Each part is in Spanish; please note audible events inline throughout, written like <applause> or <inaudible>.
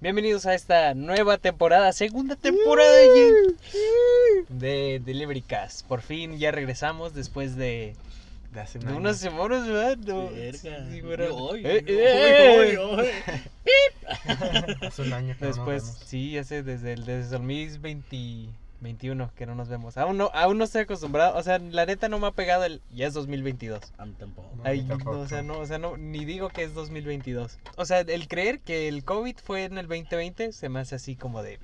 Bienvenidos a esta nueva temporada, segunda temporada de, de Delivery Cast. Por fin ya regresamos después de, De hace de unas semanas, ¿verdad? No, sí, hoy, Eh, eh, hoy, hoy. <laughs> Hace un año que no nos Después, vemos. sí, hace desde el, desde el 2021 que no nos vemos. Aún no, aún no estoy acostumbrado, o sea, la neta no me ha pegado el, ya es 2022. A mí tampoco. No, Ay, ni no, tampoco. o sea, no, o sea, no, ni digo que es 2022. O sea, el creer que el COVID fue en el 2020 se me hace así como de,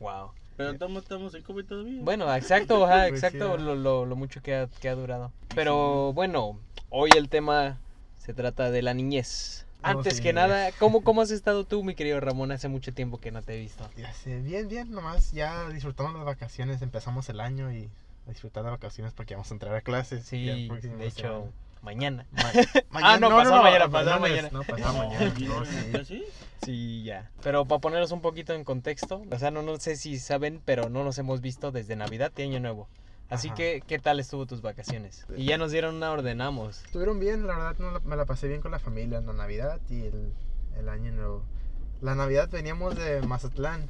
wow. Pero estamos, estamos en COVID todavía. Bueno, exacto, ajá, <laughs> exacto, lo, lo, lo mucho que ha, que ha durado. Pero bueno, hoy el tema se trata de la niñez. Antes sí. que nada, ¿cómo, ¿cómo has estado tú, mi querido Ramón? Hace mucho tiempo que no te he visto. Ya sé, bien, bien, nomás ya disfrutamos las vacaciones, empezamos el año y a disfrutar de vacaciones porque vamos a entrar a clases. Sí, de hecho, semana. mañana. Ma- <laughs> Ah, no, pasado mañana, pasado no, mañana. No, pasado No, mañana. ¿sí? <laughs> no, sí. ¿Ya sí? Sí, ya. Pero para ponernos un poquito en contexto, o sea, no, no sé si saben, pero no nos hemos visto desde Navidad y Año Nuevo. Así Ajá. que, ¿qué tal estuvo tus vacaciones? Y ya nos dieron una ordenamos. Estuvieron bien, la verdad no me la pasé bien con la familia en la Navidad y el, el año nuevo. La Navidad veníamos de Mazatlán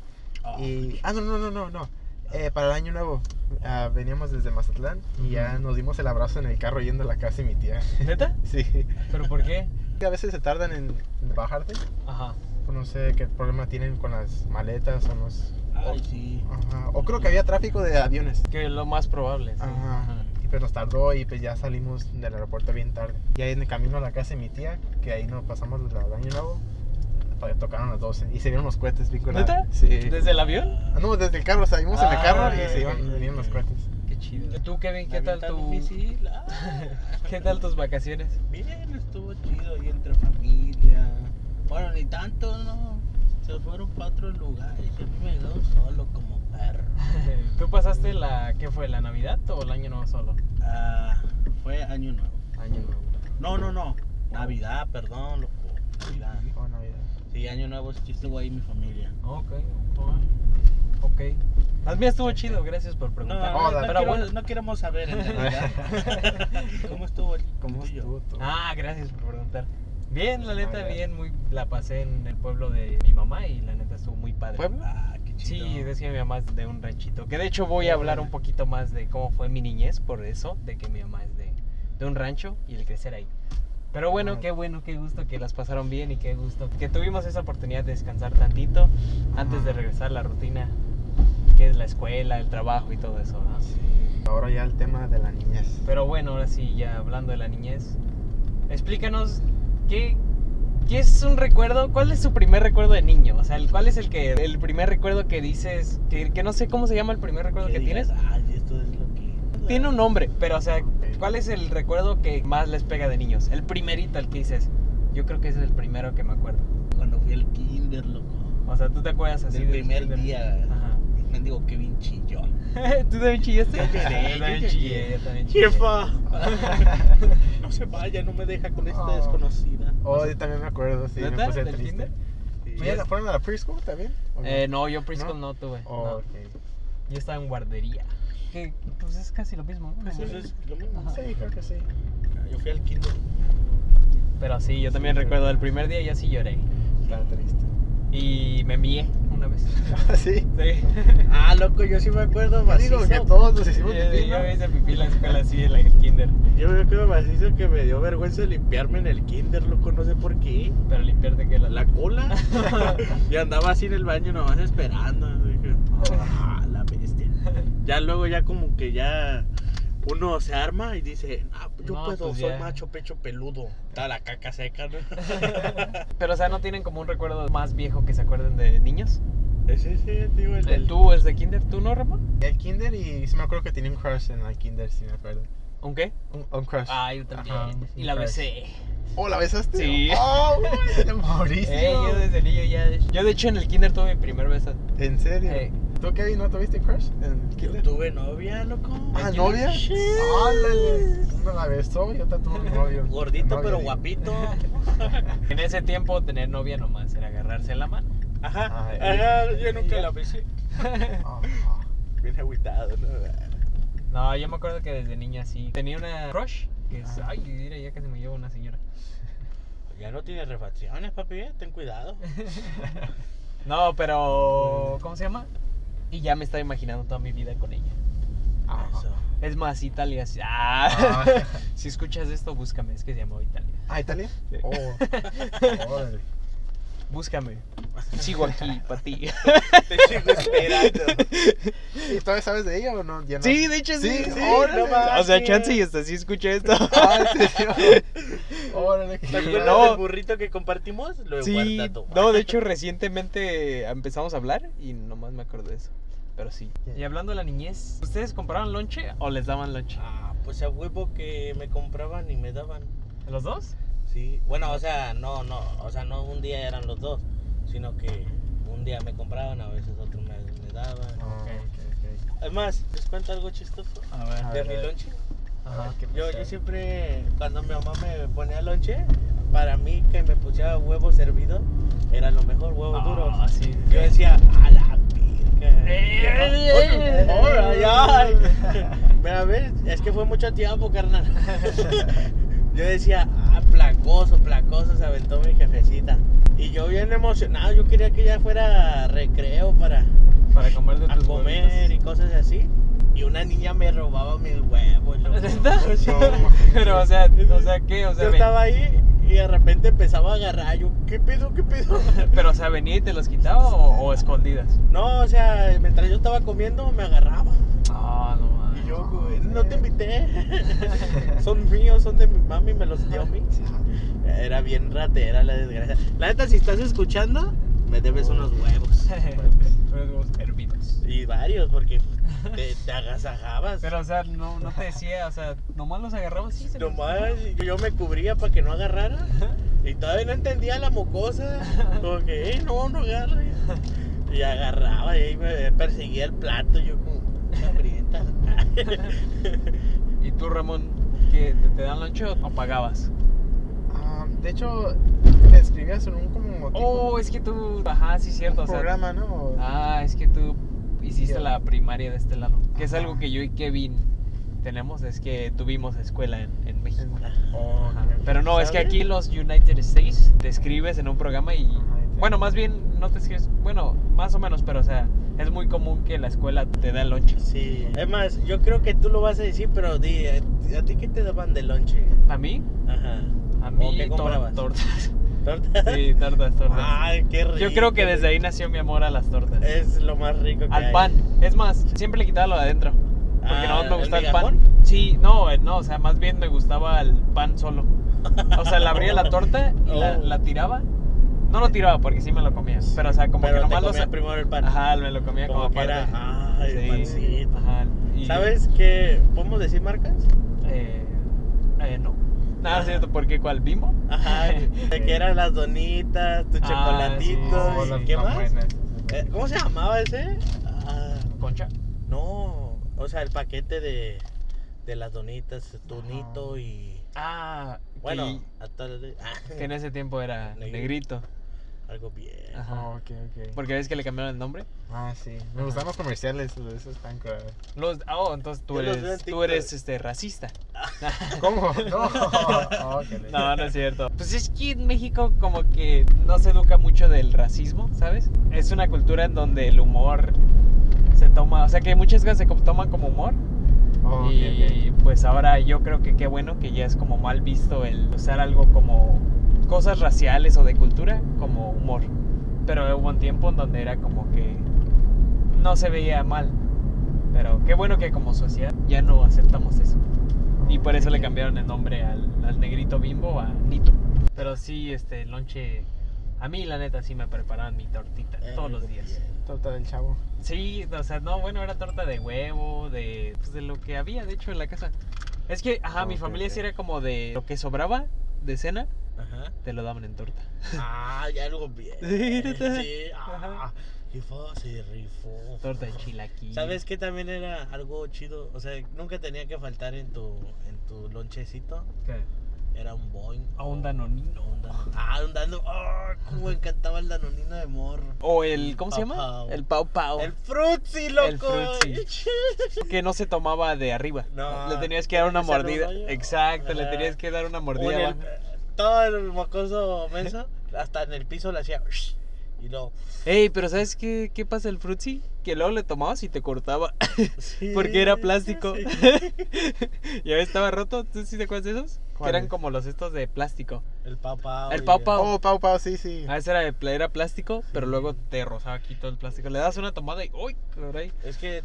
y... Ah, no, no, no, no, no. Eh, para el año nuevo ah, veníamos desde Mazatlán y ya nos dimos el abrazo en el carro yendo a la casa de mi tía. ¿Neta? <laughs> Sí. ¿Pero por qué? <laughs> A veces se tardan en, en bajarte. Ajá. No sé qué problema tienen con las maletas o no sé. Ay, sí. Ajá. O creo que había tráfico de aviones. Que lo más probable. sí. Ajá. Y pues nos tardó y pues ya salimos del aeropuerto bien tarde. Ya en el camino a la casa de mi tía, que ahí nos pasamos el año nuevo, todavía tocaron las 12 y se vieron los cohetes bien. ¿Neta? Sí. ¿Desde el avión? Ah, No, desde el carro, salimos en el Ah, carro y ok, se iban, venían los cohetes. Qué chido. ¿Tú, Kevin, qué tal tu... difícil. Ah. <laughs> ¿Qué tal tus vacaciones? Bien, estuvo chido ahí entre familia. Bueno, ni tanto, ¿no? Se fueron para otros lugares y a mí me quedó solo como perro. <laughs> ¿Tú pasaste la... ¿Qué fue? ¿La Navidad o el Año Nuevo solo? Ah, fue año nuevo. Año Nuevo. No, no, no. Navidad, perdón, loco. Navidad. Oh, Navidad. Sí, año nuevo sí estuvo ahí mi familia. Ok, ok. Las mías estuvo chido, gracias por No, preguntar. Oh, no. Pero quiero- bueno. no queremos saber en realidad. <laughs> ¿Cómo estuvo el ¿Cómo tuyo? estuvo todo? Ah, gracias por preguntar. Bien, la neta, Ah, bien, muy la pasé en el pueblo de mi mamá y la neta estuvo muy padre. ¿Pueblo? Ah, qué chido. Sí, decía mi mamá es de un ranchito. Que de hecho voy a hablar un poquito más de cómo fue mi niñez, por eso, de que mi mamá es de, de un rancho y el crecer ahí. Pero bueno, Ah. qué bueno, qué gusto que las pasaron bien y qué gusto que tuvimos esa oportunidad de descansar tantito antes de regresar a la rutina, que es la escuela, el trabajo y todo eso. ¿no? Sí. Ahora ya el tema de la niñez. Pero bueno, ahora sí, ya hablando de la niñez, explícanos qué, qué es un recuerdo, cuál es su primer recuerdo de niño, o sea, cuál es el que el primer recuerdo que dices, que, que no sé cómo se llama el primer recuerdo que digas, tienes. Esto es lo que. Tiene un nombre, pero o sea. ¿cuál es el recuerdo que más les pega de niños? El primerito, el que dices. Yo creo que ese es el primero que me acuerdo. Cuando fui al kinder, loco. O sea, ¿tú te acuerdas así Del del primer kinder? día. Ajá. Me digo que bien chillón. <laughs> ¿Tú también chillaste? Yo lloré, Yo <laughs> también chillé, yo también chillé. Jefa. <laughs> no se vaya, no me deja con esta Oh. desconocida. Oh, yo también me acuerdo, sí, me puse ¿Del triste. kinder? Sí. ¿Fueron- ¿Fueron a la preschool también? ¿O Eh, no, yo preschool ¿No? no, tuve. Oh, no. ok. Yo estaba en guardería. Que pues es casi lo mismo. ¿no? Pues es lo mismo. Ajá. Sí, creo que sí. Yo fui al kinder. Pero sí, yo también Sí, recuerdo el primer día, yo sí lloré. Estaba triste. Y me mié una vez. <laughs> sí. Sí. <laughs> Ah, loco, yo sí me acuerdo Yo digo macizo. que todos nos Yo, hicimos pipí, yo me hice pipí en la escuela así, en la kinder. Yo me acuerdo macizo que me dio vergüenza limpiarme en el kinder, loco, no sé por qué. Pero limpiarte que la... La cola. <laughs> y andaba así en el baño nomás esperando. Dije, ah, la bestia. Ya luego ya como que ya uno se arma y dice, ah, yo No, puedo, pues soy ya. macho pecho peludo. Está la caca seca, ¿no? <laughs> Pero o sea, ¿no tienen como un recuerdo más viejo que se acuerden de niños? Ese sí, digo, el, ¿El tú es de kinder? ¿Tú no, Ramón? El kinder y sí me acuerdo que tenía un crush en el kinder, sí me acuerdo. ¿Un qué? Un, un crush. Ah, yo también. Ajá, y la crush. besé. Oh, ¿la besaste? Sí. <laughs> Oh, Mauricio. <laughs> Eh, yo desde niño ya... Yo de hecho en el kinder tuve mi primer beso. ¿En serio? Eh. ¿Tú, Kevin, no tuviste crush en el Yo tuve novia, loco. Ah, ¿En ¿novia? ¡Álale! Uno la besó y otra tuvo un novio. Gordito Novio, pero guapito. <laughs> En ese tiempo tener novia nomás era agarrarse la mano. Ajá, Ay. ajá, yo nunca la besé. Ah, Bien agüitado, ¿no? No, yo me acuerdo que desde niña sí. Tenía una crush que es... Ah. Ay, mira, ya casi me lleva una señora. Ya no tiene refacciones, papi, eh, ten cuidado. <laughs> No, pero. ¿Cómo se llama? Y ya me estaba imaginando toda mi vida con ella. Ah, Eso. Es más, Italia. sí. Ah. Ah. <laughs> si escuchas esto, búscame. Es que se llama Italia. Ah, Italia. Sí. Oh. <laughs> Búscame. Sigo aquí para ti. <laughs> Te sigo esperando. ¿Y todavía sabes de ella o no? Ya no. Sí, de hecho sí. Sí, sí. órale. No mames. o sea, chance y hasta sí escuché esto. Ah, ¿en serio? Órale, ¿Te acuerdas No. del burrito que compartimos? Lo he Sí, guardado. no, de hecho recientemente empezamos a hablar y nomás me acuerdo de eso. Pero sí. Y hablando de la niñez, ¿ustedes compraban lonche o les daban lonche? Ah, pues a huevo que me compraban y me daban. ¿Los dos? Sí. Bueno, o sea, no, no, o sea, no un día eran los dos, sino que un día me compraban, a veces otro me, me daban. Ah. Además, ¿les cuento algo chistoso? A ver. A De ver, mi a ver. lonche. Ajá. ¿Qué Yo, yo siempre, cuando mi mamá me ponía lonche, para mí que me pusiera huevo servido, era lo mejor, huevos duros. Ah, sí. Yo decía, a la pirca. Yo, "Ay, ay". <laughs> Mira, ves, es que fue mucho tiempo, carnal. <laughs> Yo decía, ah, placoso, placoso, se aventó mi jefecita. Y yo bien emocionado, yo quería que ya fuera recreo para Para comer de a tus comer y cosas así. Y una niña me robaba mis huevos. loco. <laughs> Pero, o sea, o sea, ¿qué? O sea, yo ven- estaba ahí y de repente empezaba a agarrar. Yo, ¿qué pedo, qué pedo? <laughs> Pero, o sea, venía y te los quitaba o, o <laughs> escondidas. No, o sea, mientras yo estaba comiendo me agarraba. Ah, no yo, güey, no te invité. <laughs> son míos, son de mi mami, me los dio a mí. Era bien ratera la desgracia. La neta, si estás escuchando, me debes unos huevos. <laughs> Huevos hervidos. Y varios, porque te, <laughs> te agasajabas. Pero, o sea, no, no te decía, o sea, nomás los agarrabas así. se los- Nomás yo me cubría para que no agarrara. Y todavía no entendía la mocosa. Como que, eh, no, no agarra. Y agarraba y ahí me perseguía el plato. Yo como. <laughs> ¿Y tú, Ramón, qué, te, te dan lonche o, pagabas? Ah, de hecho, te escribías en un como tipo, Oh, es que tú. Ajá, sí, cierto. un O sea, programa, ¿no? Ah, es que tú hiciste la primaria de este lado. Que es algo que yo y Kevin tenemos, es que tuvimos escuela en, en México. Oh. Pero no, es que aquí los United States te escribes en un programa y... Ajá. Bueno, más bien no te escribes, bueno, más o menos, pero o sea, es muy común que la escuela te da lonche. Sí. Es más, yo creo que tú lo vas a decir, pero di, ¿a, a ti qué te daban de lonche? ¿A mí? Ajá. A ¿O mí qué tor- comprabas? tortas. <laughs> ¿Tortas? Sí, tortas, tortas. Ay, qué rico. Yo creo que desde ahí nació mi amor a las tortas. Es lo más rico que Al hay. pan. Es más, siempre le quitaba lo de adentro. Porque Ah, no me ¿el gustaba el, migajón? pan. Sí, no, eh, no, o sea, más bien me gustaba el pan solo. O sea, le abría la torta y la, <laughs> Oh. la tiraba. No lo tiraba porque sí me lo comía. Pero, o sea, como Pero que te nomás lo comías sa- primero el pan. Ajá, me lo comía como, Como que era, ay, el pancito. Ajá. y- ¿Sabes qué? ¿Podemos decir marcas? Eh, eh, no. Nada, es cierto, porque ¿cuál? ¿Bimbo? Ajá, <laughs> de que eran las donitas, tu Ah, chocolatito, sí, sí. ¿qué más? buenas. Eh, ¿Cómo se llamaba ese? Ah, Concha. no, o sea, el paquete de, de las donitas, tunito y... Ah, Bueno, que, hasta el- ah, que en ese tiempo era <laughs> Negrito. negrito. Algo bien. Ajá. Oh, ok, ok. Porque ves que le cambiaron el nombre. Ah, sí. Me gustan los comerciales, de esos están curados. Los, oh, entonces tú Yo los veo en eres, tú TikTok. eres este, racista. <laughs> ¿Cómo? No. <laughs> <laughs> Oh, le- No, no es cierto. Pues es que en México como que no se educa mucho del racismo, ¿sabes? Es una cultura en donde el humor se toma, o sea que muchas cosas se co- toman como humor. Oh, ok, y pues ahora yo creo que qué bueno que ya es como mal visto el usar algo como cosas raciales o de cultura como humor. Pero hubo un tiempo en donde era como que no se veía mal. Pero qué bueno que como sociedad ya no aceptamos eso. Y por eso le cambiaron el nombre al, al negrito bimbo a Nito. Pero sí, este, el lonche, a mí la neta sí me preparaban mi tortita Eh, todos los días. bien. Torta del chavo. Sí, o sea, no, bueno, era torta de huevo, de, pues de lo que había, de hecho, en la casa. Es que, ajá, mi Ok, familia ok. sí era como de lo que sobraba de cena, Ajá. te lo daban en torta. Ah, ya algo bien. <laughs> Sí. Sí, ah, Ajá. rifó, se rifó. Torta de chilaquil. ¿Sabes qué también era algo chido? O sea, nunca tenía que faltar en tu, en tu lonchecito. ¿Qué? Era un boing. A un danonino. Un danonino. Ah, un danonino. Ah, cómo me encantaba el danonino de morro. O el, ¿cómo se llama? Pau. El pau pau. El frutzi, loco. El frutzi. <laughs> que no se tomaba de arriba. No, le tenías que dar una mordida. Exacto, le tenías que dar una mordida el- todo el mocoso menso, hasta en el piso le hacía. Y luego. Ey, pero ¿sabes qué, qué pasa el frutzi? Que luego le tomabas y te cortaba. Sí, <laughs> Porque era plástico. sí. <laughs> ya ves, estaba roto. ¿Tú sí te acuerdas de esos? Que eran como los estos de plástico. El papá. El Pau Pau. Oh, Pau Pau, sí, sí. A veces era, de pla- era plástico, pero luego te rozaba aquí todo el plástico. Le das una tomada y ¡uy! caray! Es que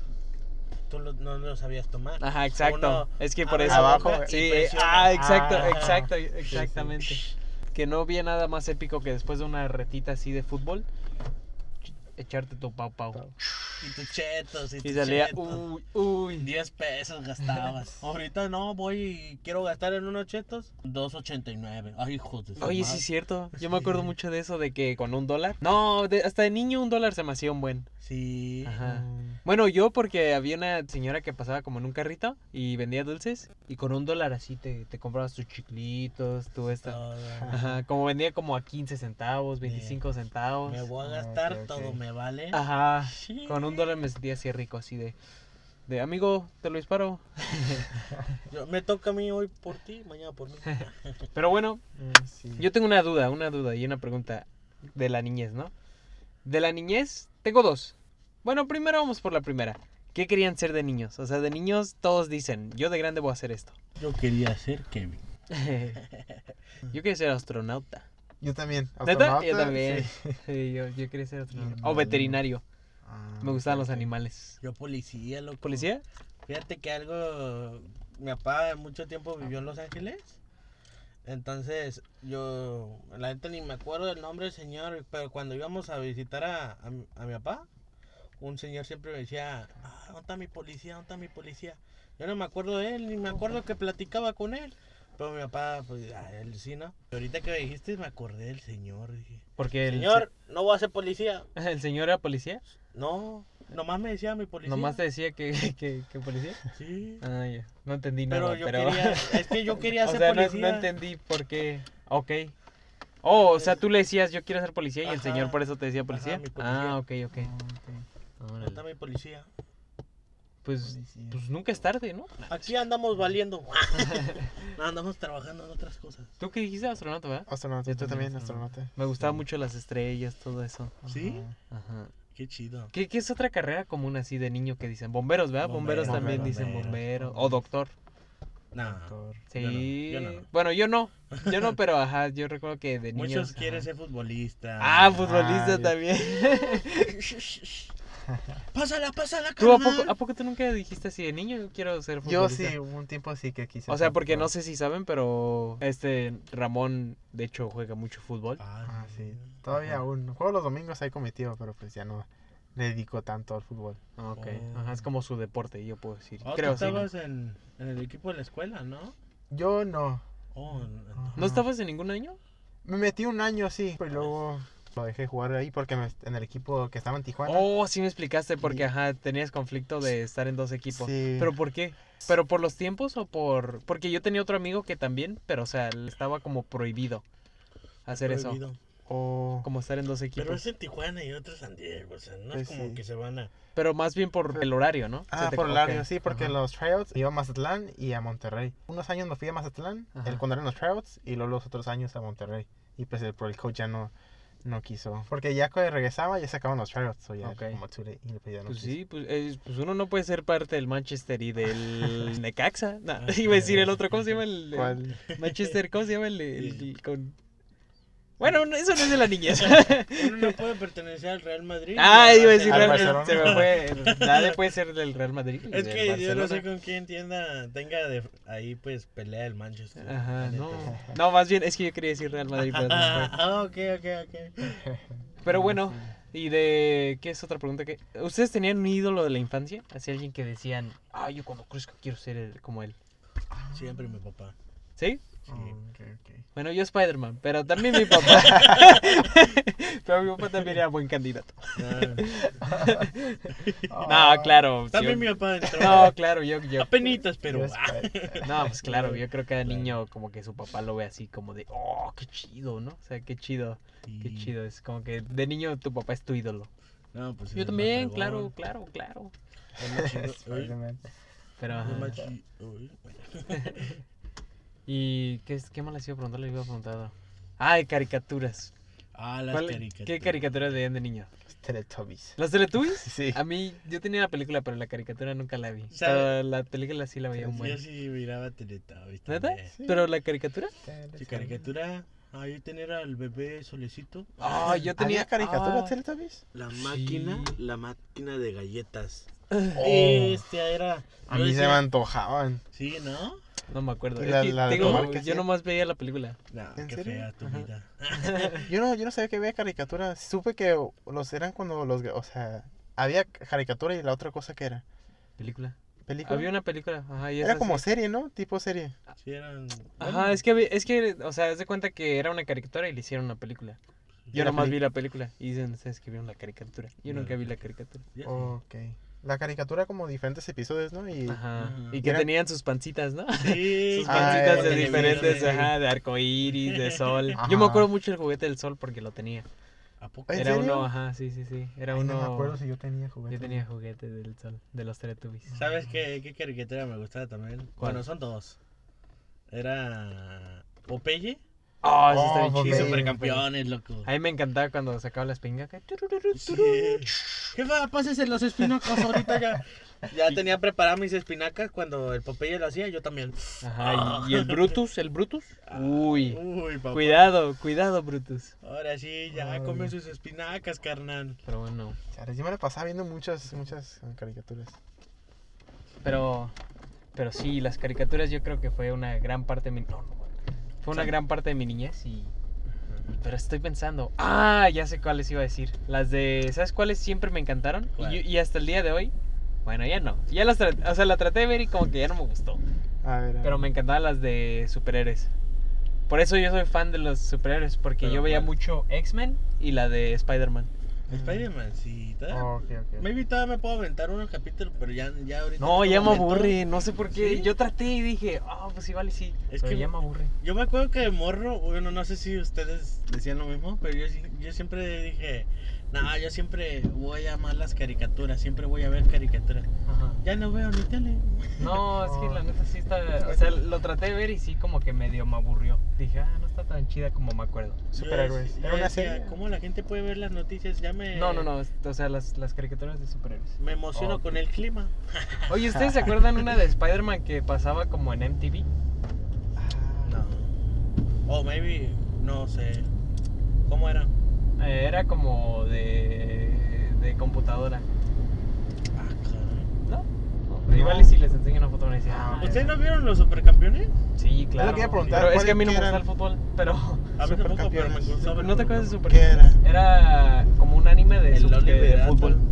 tú lo- no lo sabías tomar. Ajá, exacto. Uno es que por eso. Abajo, y Sí, ah, exacto, Ah. exacto, sí. exactamente. Que no había nada más épico que después de una retita así de fútbol, echarte tu pau pau. Y tus chetos. Y, Y tus salía, chetos. uy, uy. 10 pesos gastabas. <laughs> Ahorita no, voy y quiero gastar en unos chetos. 2.89. Ay, hijo de su Oye, sí es cierto. <laughs> Yo me acuerdo mucho de eso, de que con un dólar. No, de- hasta de niño un dólar se me hacía un buen. Sí. Ajá. Mm. Bueno, yo porque había una señora que pasaba como en un carrito y vendía dulces y con un dólar así te, te comprabas tus chiclitos, tu esta. Todo. Ajá, como vendía como a 15 centavos, 25 centavos. Me voy a Ah, gastar ok, ok. todo, me vale. Ajá, Sí. con un dólar me sentía así rico, así de, de amigo, te lo disparo. <laughs> Yo- me toca a mí hoy por ti, mañana por mí. <laughs> Pero bueno, Mm, sí. yo tengo una duda, una duda y una pregunta de la niñez, ¿no? De la niñez, tengo dos. Bueno, primero vamos por la primera. ¿Qué querían ser de niños? O sea, de niños todos dicen, yo de grande voy a hacer esto. Yo quería ser Kevin. <laughs> yo quería ser astronauta. Yo también. ¿Neta? astronauta, Yo también. sí. <laughs> Sí, yo, yo quería ser astronauta. O veterinario. Ah, Me gustaban los animales. Yo policía, loco. ¿Policía? Fíjate que algo. Mi papá mucho tiempo vivió en Los Ángeles. Entonces, yo. La neta ni me acuerdo del nombre del señor. Pero cuando íbamos a visitar a, a, mi- a mi papá, un señor siempre me decía: ah, ¿Dónde está mi policía? ¿Dónde está mi policía? Yo no me acuerdo de él, ni me acuerdo que platicaba con él. Pero mi papá, pues, a él sí, ¿no? Y ahorita que me dijiste, me acordé del señor. Dije: Porque el, Señor, no voy a ser policía. <laughs> ¿El señor era policía? No, nomás me decía mi policía. ¿Nomás te decía que, <laughs> que, que policía? Sí. Ah, ya. No entendí Pero nada, yo pero... quería, <laughs> es que yo quería o ser sea, policía. no entendí por qué. Ok. Oh, o sea, tú le decías, yo quiero ser policía y el señor por eso te decía policía. mi policía. Ah, ok, ok. Ok. Órale. ¿Dónde está mi policía? Pues, Policía. pues nunca es tarde, ¿no? Aquí andamos valiendo. <laughs> <laughs> No, andamos trabajando en otras cosas. ¿Tú qué dijiste astronauta, verdad? Astronauta, Yo tú también, también, astronauta. Me gustaban mucho las estrellas, todo eso. ¿Sí? Ajá. Qué chido. ¿Qué, qué es otra carrera común así de niño que dicen? Bomberos, ¿verdad? Bomberos, Bomberos, también bomberos, dicen bomberos. bombero. O doctor. No. Doctor. Sí. Yo no, yo no. Bueno, yo no. Yo no, <laughs> pero ajá, yo recuerdo que de niños. Muchos quieren ajá. ser futbolistas. Ah, futbolista Ah, también. <laughs> Pásala, pásala, ¿Tú a poco, a poco tú nunca dijiste así de niño? Yo quiero ser Yo futbolista. sí, hubo un tiempo así que quise. O sea, porque no sé si saben, pero este Ramón, de hecho, juega mucho fútbol. Ah, sí. Todavía aún. Juego los domingos ahí con mi tío, pero pues ya no le dedico tanto al fútbol. Ah, Ok, Oh. ajá, es como su deporte, yo puedo decir. Oh, Creo, tú sí. ¿no? estabas en, en el equipo de la escuela, ¿no? Yo no. Oh, Ajá. ¿No estabas en ningún año? Me metí un año, sí, pero luego lo dejé jugar ahí porque me- en el equipo que estaba en Tijuana. Oh, sí me explicaste, porque Y- ajá, tenías conflicto de estar en dos equipos. Sí. ¿Pero por qué? ¿Pero por los tiempos o por...? Porque yo tenía otro amigo que también, pero o sea, le estaba como prohibido hacer eso. prohibido. O- Como estar en dos equipos. Pero es en Tijuana y otro en San Diego. O sea, no es Pues como sí. que se van a. Pero más bien por el horario, ¿no? Ah, por el horario, sí, porque ajá. los tryouts iba a Mazatlán y a Monterrey. Unos años me fui a Mazatlán, el cuando eran los tryouts, y luego los otros años a Monterrey. Y pues el, por el coach ya no, no quiso. Porque ya cuando regresaba ya se acababan los tryouts, o ya Ok. como too late, y pues ya no Pues sí, pues, eh, pues uno no puede ser parte del Manchester y del <laughs> Necaxa. No, <laughs> iba a decir el otro, ¿cómo se llama el, el ¿Cuál? Manchester? ¿Cómo se llama el, el- el con... Bueno, no, eso no es de la niñez. <laughs> Uno no <laughs> puede pertenecer al Real Madrid. ah, iba a decir, Al Real- Barcelona. se me fue. Nadie puede ser del Real Madrid. Es del que yo no sé con quién tienda tenga de, ahí pues pelea el Manchester. Ajá, no. No, más bien es que yo quería decir Real Madrid, pero no fue. <laughs> Ah, ok, ok, ok. Pero bueno, y de. ¿Qué es otra pregunta? que ¿Ustedes tenían un ídolo de la infancia? Así alguien que decían, ah, yo cuando crezca quiero ser el- como él. Siempre mi papá. ¿Sí? Oh. Bueno, yo Spider-Man, pero también mi papá. <laughs> pero mi papá también era buen candidato. Ah, <laughs> No, claro. También sí, mi papá entró. No, claro, yo, yo. Apenitas, pero. No, pues claro, yo creo que cada niño como que su papá lo ve así como de, oh, qué chido, ¿no? O sea, qué chido, qué chido. Es como que de niño tu papá es tu ídolo. No, pues es Yo también, claro, claro, claro. <laughs> Pero, ajá. más chi- uy, bueno. ¿Y qué, es- qué más les iba a preguntar? Le iba a preguntar. Ah, de caricaturas. Ah, las ¿Cuál- caricaturas. ¿Qué caricaturas veían de niño? Teletubbies. ¿Los Teletubbies? <laughs> Sí. A mí, yo tenía la película, pero la caricatura nunca la vi. Pero la película sí la veía un Yo buen. sí miraba Teletubbies. ¿Neta? Sí. ¿Pero la caricatura? Sí, caricatura. Ahí tener al bebé solecito. Ah, yo tenía. ¿Tenía caricatura ah, Teletubbies? La Sí. máquina, la máquina de galletas. Oh. Este era. A yo mí se me antojaban. Sí, ¿no? No me acuerdo. Es que la que yo hacía. nomás veía la película. No, ¿En qué serio? fea tu Ajá. vida. <laughs> Yo no, yo no sabía que había caricatura. Supe que los eran cuando los... O sea, había caricatura y la otra cosa que era. ¿Película? ¿Película? Había una película. Ajá, y Era como sí. serie, ¿no? Tipo serie. Sí, eran. Ajá, es que, había- es que, o sea, haz de cuenta que era una caricatura y le hicieron una película. Yo nomás vi la película y dicen ustedes que vieron la caricatura. Yo No. nunca vi la caricatura. Ya, Ok. La caricatura como diferentes episodios, ¿no? Y Ajá. Y que Era- tenían sus pancitas, ¿no? Sí, <laughs> Sus pancitas eh, de eh, diferentes, eh, ajá, de arco iris, de sol. <laughs> Yo me acuerdo mucho del juguete del sol porque lo tenía. ¿A poco? ¿En Era serio? uno, ajá, sí, sí, sí. Era Ay, uno. No me acuerdo si yo tenía juguete. Yo tenía juguete del sol, de los Teletubbies. ¿Sabes qué, qué caricatura me gustaba también? ¿Cuál? Bueno, son dos. Era. Popeye Oh, eso está Oh, bien chido. Supercampeones, loco. A mí me encantaba cuando sacaba la espingaca. Sí. ¿Qué va? Pásese los espinacas ahorita ya. Ya tenía preparadas mis espinacas cuando el Popeye lo hacía, yo también. Ajá, y, y el Brutus, el Brutus. Uy, Uy, papá. cuidado, cuidado, Brutus. Ahora sí, ya Ay. come sus espinacas, carnal. Pero bueno, Chale, yo me la pasaba viendo muchas, muchas caricaturas. pero, pero sí, las caricaturas yo creo que fue una gran parte de mi, no, no, fue una gran parte de mi niñez y, pero estoy pensando, ah, ya sé cuáles iba a decir. Las de, ¿sabes cuáles siempre me encantaron? Y, hasta el día de hoy, bueno, ya no. Ya las traté, o sea, la traté de ver y como que ya no me gustó. A ver, a Pero me encantaban las de superhéroes. Por eso yo soy fan de los superhéroes, porque ¿Pero yo veía cuál? mucho X-Men y la de Spider-Man. Spider-Man, sí. todavía- Oh, ok, ok. Maybe todavía me puedo aventar unos capítulos, pero ya, ya ahorita. No, ya me aburre, no sé por qué. ¿Sí? Yo traté y dije, ah, pues sí, vale, sí. Es pero que- ya me aburre. Yo me acuerdo que de morro, bueno, no sé si ustedes decían lo mismo, pero yo, sí- yo siempre dije, no, yo siempre voy a amar las caricaturas, siempre voy a ver caricaturas. Ajá. Ya no veo ni tele. No, es que Oh. la <laughs> neta sí está. O sea, lo traté de ver y sí, como que medio me aburrió. Dije, ah, no está tan chida como me acuerdo. Superhéroes. Yo Era yo una serie. ¿Cómo la gente puede ver las noticias? Ya me. No, no, no. O sea, las, las caricaturas de superhéroes. Me emociono con el clima. <laughs> Oye, ¿ustedes se acuerdan una de Spider-Man que pasaba como en MTV? No. O maybe, no sé. ¿Cómo era? Eh, era como de, de computadora. Ah, caray. ¿No? No. Igual y si les enseño una foto me decían. Ah, "Ah, ¿Ustedes no vieron los supercampeones? Sí, claro. preguntar, Pero es ¿cuál- que a mí no me gusta el fútbol, pero... <laughs> A mí tampoco, pero me Supercampeones. gustaba. ¿No te acuerdas de Super ¿Qué era? Era como un anime de, El de Atom. fútbol. <laughs>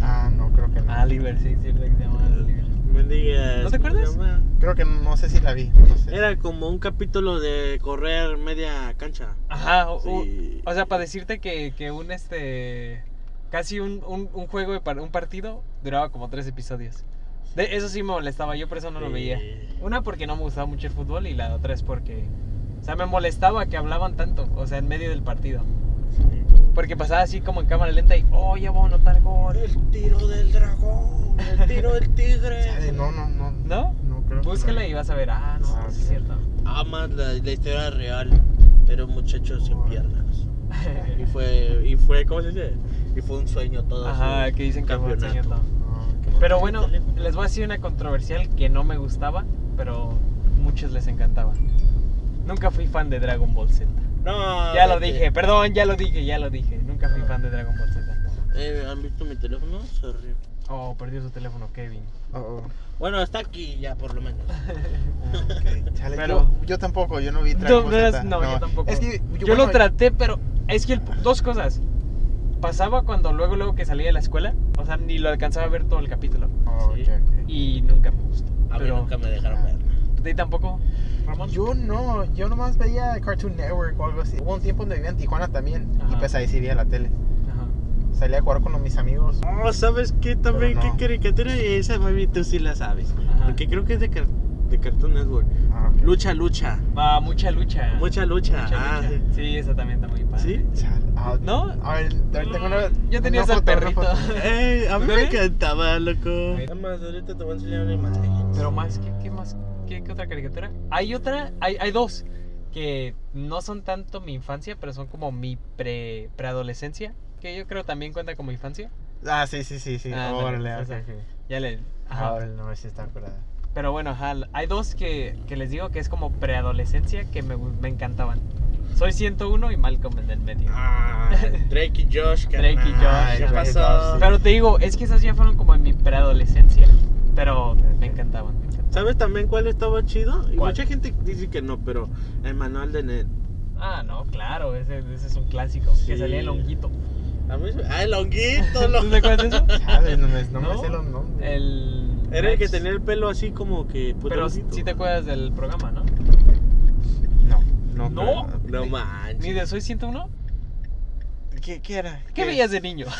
Ah, no, creo que no. Ah, Oliver, sí, cierto que se llama ¿No te ¿cómo se acuerdas? Creo que no sé si la vi. No sé. Era como un capítulo de correr media cancha. Ajá, o, o- Sí. o sea, para decirte que, que un este... Casi un, un, un juego, de par- un partido, duraba como tres episodios. De, eso sí me molestaba, yo por eso no lo veía. Una porque no me gustaba mucho el fútbol y la otra es porque... O sea, me molestaba que hablaban tanto, o sea, en medio del partido. Porque pasaba así como en cámara lenta y, oh, ya voy a anotar gol. El tiro del dragón, el tiro del tigre. <laughs> No, no, no. ¿No? No creo. que Búscala y vas a ver, ah, no, Ah, sí es cierto. Amas la, la historia real. Era un muchacho sin piernas. <laughs> Y fue, y fue, ¿cómo se dice? Y fue un sueño todo. Ajá, que dicen que fue un sueño campeonato. todo. Ah. Pero bueno, les voy a decir una controversial que no me gustaba, pero muchos les encantaba. Nunca fui fan de Dragon Ball Z. No. Ya lo dije, perdón, ya lo dije, ya lo dije. Nunca fui fan de Dragon Ball Z. Eh, ¿Han visto mi teléfono? Sorry. Oh, perdió su teléfono, Kevin. Oh, oh. Bueno, está aquí ya por lo menos. <laughs> Ok, chale, Pero- yo, yo tampoco, yo no vi Dragon no, Ball Z, no, yo tampoco. Es que Yo, bueno, lo traté, pero es que el- dos cosas. Pasaba cuando luego luego que salía de la escuela, o sea, ni lo alcanzaba a ver todo el capítulo Oh, Sí. ok, ok. y nunca me gustó. A mí Pero nunca me dejaron ver. ¿a ti tampoco, Ramón? Yo no, yo nomás veía Cartoon Network o algo así. Hubo un tiempo donde vivía en Tijuana también. Y Ajá. pues ahí sí veía la tele. Ajá. Salía a jugar con mis amigos. Oh, ¿sabes qué también? No. ¿Qué caricatura? Y esa, mami, tú sí la sabes. Ajá. Porque creo que es de, Car- de Cartoon Network. Ah, ok. Lucha, lucha. Va, mucha lucha. Mucha lucha. Mucha ah, lucha. sí. Sí, esa también está muy padre. ¿Sí? Ah, ¿No? A ver, tengo una. Yo tenía una perrito. foto. Ey, a mí me ¿Sí? encantaba, loco. Nada más, ahorita te voy a enseñar una imagen. Pero más, ¿qué, qué? ¿Qué, otra caricatura? Hay otra, hay, hay dos que no son tanto mi infancia, pero son como mi pre preadolescencia, que yo creo también cuenta como infancia. Ah, sí, sí, sí, sí. Ah, Órale, no, ok, esa. ok. Ya le Ah, órale, no, sí está acordada. Pero bueno, ajá, hay dos que, que les digo que es como preadolescencia que me, me encantaban. Soy 101 y Malcolm en el medio. Ah, Drake y Josh. Drake y. Josh, ¿Qué pasó? Pero te digo, es que esas ya fueron como en mi preadolescencia. Pero me me encantaban. ¿Sabes también cuál estaba chido? Y ¿Cuál? mucha gente dice que no, pero el manual de Ned. Ah, no, claro, ese, ese es un clásico. Sí. Que salía el honguito. A mí se- Ah, el honguito, <laughs> ¿Tú lo- te acuerdas de eso? Chale, no me, no me ¿No? sé los nombres. El. Era el que tenía el pelo así como que. puto Pero sí te acuerdas del programa, ¿no? No, no. No. No Ni- manches. Ni de Soy 101. ¿Qué, ¿Qué era? ¿Qué veías de niño? <laughs>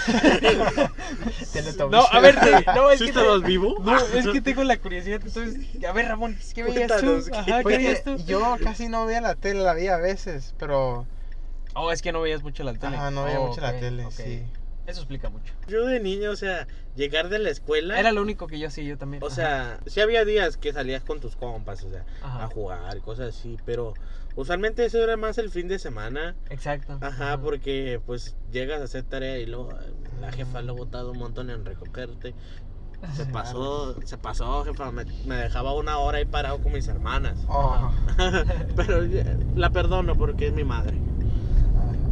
No, a ver, te- no, es ¿Sí que. estabas vivo? No, es que tengo la curiosidad. Entonces, a ver, Ramón, ¿qué veías tú? ¿qué- Ajá, ¿qué veías que tú? yo casi no veía la tele, la veía a veces, pero Oh, es que no veías mucho la tele. ajá, no veía Oh, mucho la tele, sí. Eso explica mucho. Yo de niño, o sea, llegar de la escuela. Era lo único que yo sí, yo también. O Ajá. sea, sí había días que salías con tus compas, o sea, Ajá. a jugar y cosas así, pero usualmente eso era más el fin de semana. Exacto. Ajá, porque pues llegas a hacer tarea y luego la jefa lo ha botado un montón en recogerte. Se <laughs> pasó, se pasó, jefa, me, me dejaba una hora ahí parado con mis hermanas. Oh, <laughs> pero la perdono porque es mi madre.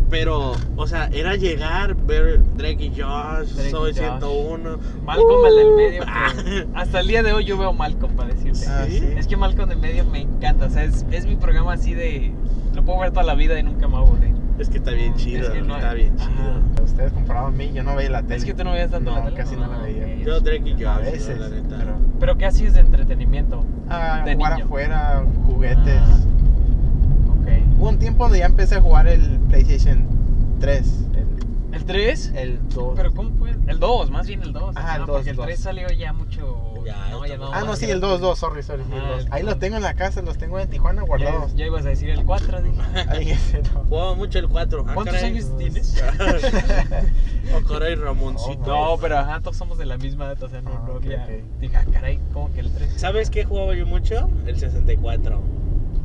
Pero, o sea, era llegar, ver Drake y Josh, Drake y Soy Josh. 101. Malcolm, el del medio. Ah. que hasta el día de hoy yo veo Malcolm para decirte. Ah. Es que Malcolm en medio me encanta. O sea, es, es mi programa así de. Lo puedo ver toda la vida y nunca me va a aburrir. Es que está bien Es chido, que no- está bien Ajá. chido. Ustedes comparaban a mí, yo no veía la tele. Es que tú no veías tanto No, la tele. casi no la veía. Yo Drake y Josh, a veces, la neta. pero Pero ¿qué hacías de entretenimiento? ah, De jugar niño. afuera, juguetes. Ah. Hubo un tiempo donde ya empecé a jugar el PlayStation 3, ¿El 3? el, el 2. ¿Pero cómo fue? El 2, más bien el 2. Ajá, el ¿no? 2, Porque el 3 2. salió ya mucho. Ya, no, ya no. ah, no, sí, el 2, 2, sorry, sorry. sí, el Ajá, 2. el Ahí los tengo en la casa, los tengo en Tijuana Ya, guardados. ya ibas a decir el 4, dije. <laughs> Ahí ese no. Jugaba mucho el 4. ¿Cuántos años <laughs> tienes? oh, caray, Ramoncito. No, pero ajá, todos somos de la misma edad, o sea, no, Ah, no ok, había- ok. Dije, ah, caray, ¿cómo que el 3? ¿Sabes qué jugaba yo mucho? El 64.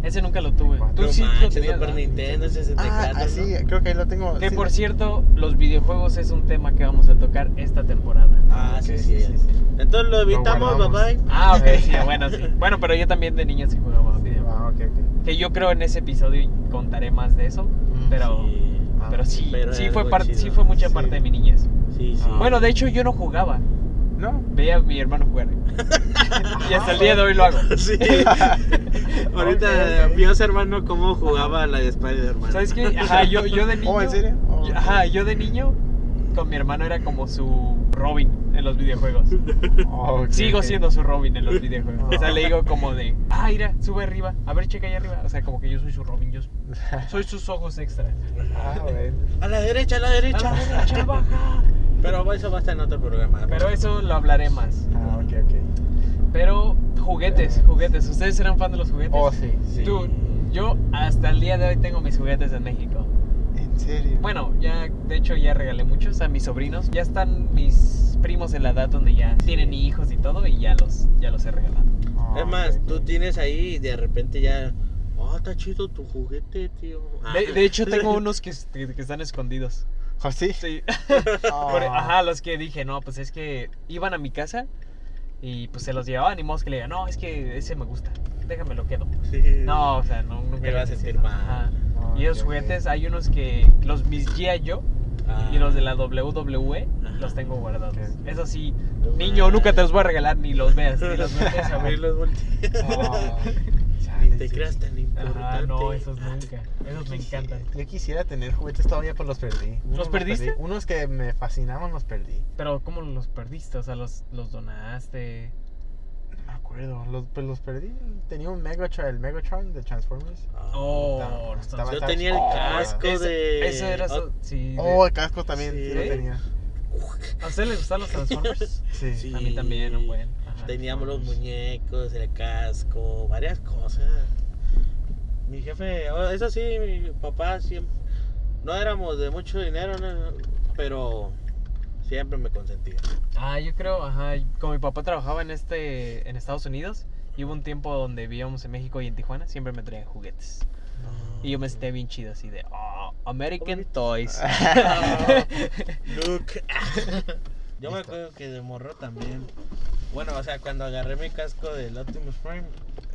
Ese nunca lo tuve. No Tú No sí lo manches, tenías, Super ¿no? Nintendo, el 64. Ah, sí, ¿no? creo que ahí lo tengo. Que sí, por lo- cierto, los videojuegos es un tema que vamos a tocar esta temporada. Ah, ok, sí, sí, sí. Entonces lo evitamos, bye. Ah, ok, <laughs> sí, bueno, sí. Bueno, pero yo también de niño sí jugaba videojuegos. Ah, ok, ok. Que yo creo en ese episodio contaré más de eso. Mm, Pero, Sí, Ah, pero sí, pero sí fue parte, sí fue mucha Sí. parte de mi niñez. sí, sí. Ah. Bueno, de hecho yo no jugaba, ¿No? veía a mi hermano jugar. <laughs> y hasta el día de hoy lo hago. <laughs> Sí. <laughs> Ahorita Ok, ok. vio a su hermano cómo jugaba la de Spider-Man. ¿Sabes qué? Ajá, yo, yo de niño. Oh, ¿en serio? Oh, yo- ajá, yo de niño con mi hermano era como su Robin en los videojuegos. Oh, Sigo siendo su Robin en los videojuegos. O sea, le digo como de, ah, mira, sube arriba. A ver, checa allá arriba. O sea, como que yo soy su Robin, yo soy sus ojos extra. Ah, bueno. A la derecha, a la A derecha. la derecha, baja. Pero eso va a estar en otro programa. Pero eso lo hablaré más. Ah, ok, ok. Pero juguetes, juguetes. ¿Ustedes eran fan de los juguetes? Oh, sí, sí. Tú, yo hasta el día de hoy tengo mis juguetes en México. ¿En serio? Bueno, ya, de hecho ya regalé muchos a mis sobrinos. Ya están mis primos en la edad donde ya tienen hijos y todo y ya los, ya los he regalado. Oh, Es más, ok, tú tienes ahí y de repente ya. Oh, está chido tu juguete, tío. Ah. De, de hecho tengo <laughs> unos que, que- que están escondidos. ¿Oh, sí? Sí. Oh. <laughs> Por- ajá, los que dije, no, pues es que iban a mi casa y pues se los llevaban y mos que le digan, no, es que ese me gusta, déjame lo quedo. Sí. No, o sea, no, nunca Me va a sentir decía, mal. ajá. Oh, Y ok. juguetes, hay unos que, los mis G.I. Joe Ah. y los de la WWE, Ajá. los tengo guardados. Ok, ok. Eso sí, niño, nunca te los voy a regalar, ni los veas, ni los <laughs> metes a Abrir los. Oh, Ni te creas tan importante. Ajá, no, esos nunca. Esos me encantan. Yo quisiera tener juguetes todavía, pero los perdí. Unos ¿Los perdiste? perdí. Unos que me fascinaban los perdí. Pero, ¿cómo los perdiste? O sea, los, los donaste. No me acuerdo. Los, pues los perdí. Tenía un Megatron, el Megatron de Transformers. Ah. Oh, estaba- los estaba- Yo estaba tenía el chido. casco Ese, de. ese era Oh, su- sí, Oh, el casco también, sí, Sí. lo tenía. ¿A ustedes les gustan los Transformers? Sí. Sí. A mí también, un buen. Ajá. Teníamos los muñecos, el casco, varias cosas. Mi jefe, eso sí, mi papá siempre. No éramos de mucho dinero, no, pero siempre me consentía. Ah, yo creo, ajá. Como mi papá trabajaba en este en Estados Unidos, y hubo un tiempo donde vivíamos en México y en Tijuana, siempre me traían juguetes. Y yo me senté bien chido así de, oh, American Toys. <laughs> Luke. <laughs> <laughs> Yo me acuerdo que de morro también. Bueno, o sea, cuando agarré mi casco del Optimus Prime,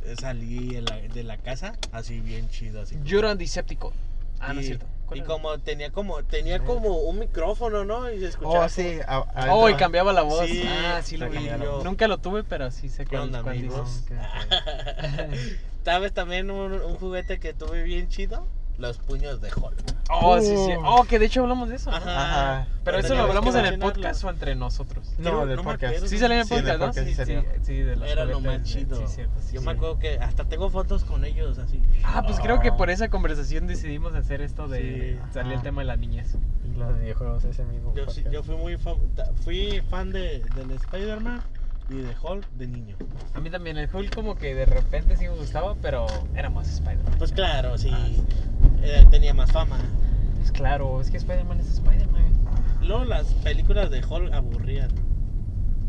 eh, salí de la, de la casa así bien chido, así. Yo era Decepticon. Ah, no es cierto. ¿Cuál Y era? como tenía como tenía como un micrófono, ¿no? Y se escuchaba. Oh, sí. a- Oh, y cambiaba la voz. Sí, ah, sí lo vi. Nunca lo tuve, pero sí sé ¿Qué cuál, onda, cuál amigos? dices. Ok, <laughs> ¿Sabes también un, un juguete que tuve bien chido? Los puños de Hulk. Oh, sí, sí. Uh. Oh, que de hecho hablamos de eso. Ajá. Ajá. Pero eso lo hablamos en el podcast o entre nosotros. No, del no podcast. Sí salió en el Sí, en el podcast, ¿no? Sí, sí sí, sí, de los Era lo más de- chido. Sí, cierto, sí, Yo sí. me acuerdo que hasta tengo fotos con ellos así. Ah, pues creo que Ah. por esa conversación decidimos hacer esto de Sí. salir el Ajá. tema de las niñas. Y los videojuegos ese mismo. Yo, yo fui muy fan, fui fan de, del Spider-Man y de Hulk de niño. A mí también el Hulk como que de repente sí me gustaba, pero era más Spider-Man. Pues claro, sí, Ah, sí. Eh, tenía más fama. Pues claro, es que Spider-Man es Spider-Man. Luego las películas de Hulk aburrían.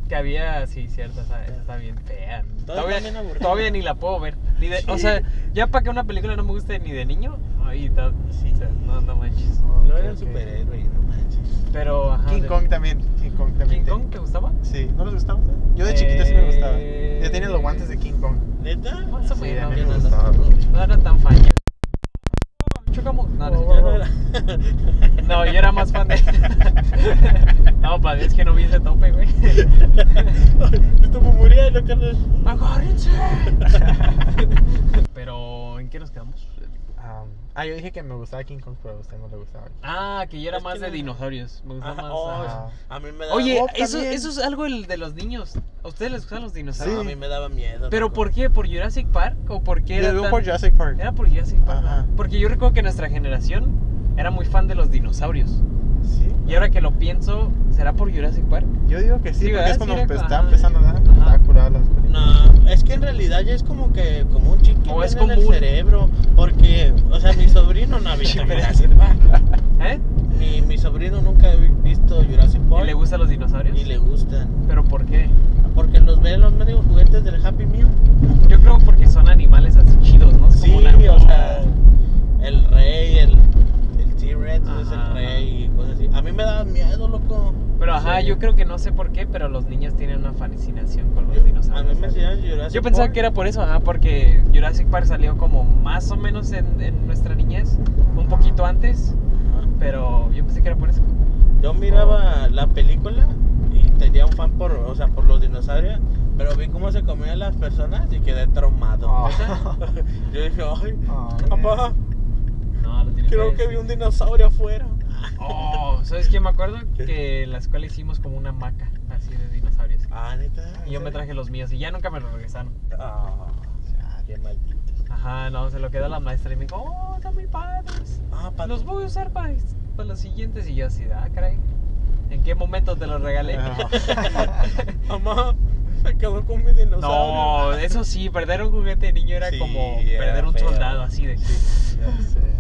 Que había, sí, cierto, está, está bien fea. Todavía, bien todavía ni la puedo ver. Ni de, O sea, ya para que una película no me guste ni de niño, ahí está. Sí. o sea, no, no manches. Luego ok, eran ok. superhéroes, no manches. Pero, ajá. King de- Kong también. King Kong también. ¿King Kong te gustaba? Sí, ¿no les gustaba? Yo de chiquito sí me gustaba. Eh, Yo tenía los guantes de King Kong. ¿Neta? Más o menos. Yo me no gustaba. los- No era tan fan. Chocamos. No, no, Yo no era. no, yo era más fan de. <laughs> no, padre, es que no vi ese tope, güey. <laughs> Estuvo muriendo, carnal. ¡Agárrense! <laughs> Pero, ¿en qué nos quedamos? Um, ah, yo dije que me gustaba King Kong, pero a usted no le gustaba. Ah, que yo era Es más de no- dinosaurios. Me gustaba más. oh, ajá. A mí me daba. Oye, Oh, eso, eso es algo el de los niños. ¿A ustedes les gustan los dinosaurios? a mí me daba miedo. ¿Pero por qué? ¿Por Jurassic Park? ¿O por qué Yo era tan- por Jurassic Park. Era por Jurassic Park. Ajá. Porque yo recuerdo que nuestra generación era muy fan de los dinosaurios. Sí. Y ahora que lo pienso, ¿será por Jurassic Park? Yo digo que sí, Sí, porque ¿verdad? es cuando Sí, empe- ajá. empezando a. Estaba curada las películas. No, es que en realidad ya es como que como un chiquito O es en el común. cerebro, porque, o sea, mi sobrino no ha visto. Jurassic Park. ¿Eh? Mi, mi sobrino nunca ha visto Jurassic Park ¿Y le gustan los dinosaurios? y le gustan, ¿Pero por qué? porque los ven los medios juguetes del Happy Meal. Yo creo porque son animales así chidos, ¿no? Es Sí, como una- o sea, el rey, el, el T-Rex es Ajá, el rey y cosas así. A mí me daba miedo, loco. Pero ajá, yo creo que no sé por qué, pero los niños tienen una fascinación con los Yo- a dinosaurios. mí me enseñaron Jurassic Yo pensaba Park. que era por eso, ajá, porque Jurassic Park salió como más o menos en, en nuestra niñez, un poquito antes, Ajá. pero yo pensé que era por eso. Yo miraba la película y tenía un fan por, o sea, por los dinosaurios, pero vi cómo se comían las personas y quedé traumado. Oh. <laughs> Yo dije, ay, Oh, papá, No, lo tiene creo que vi un dinosaurio afuera. Oh, ¿sabes qué? Me acuerdo que en la escuela hicimos como una maca así de dinosaurios. Ah, neta. Y yo me traje los míos y ya nunca me los regresaron. Ah, qué maldito. Ajá, no, se lo quedó la maestra y me dijo, oh, están muy padres. Ah, pa- Los voy a usar para, para los siguientes. Y yo así, ah, caray. ¿En qué momento te los regalé? <laughs> Mamá, se quedó con mi dinosaurio. no, eso sí, perder un juguete de niño era Sí, como era perder un feo. soldado, así de. Ya sé.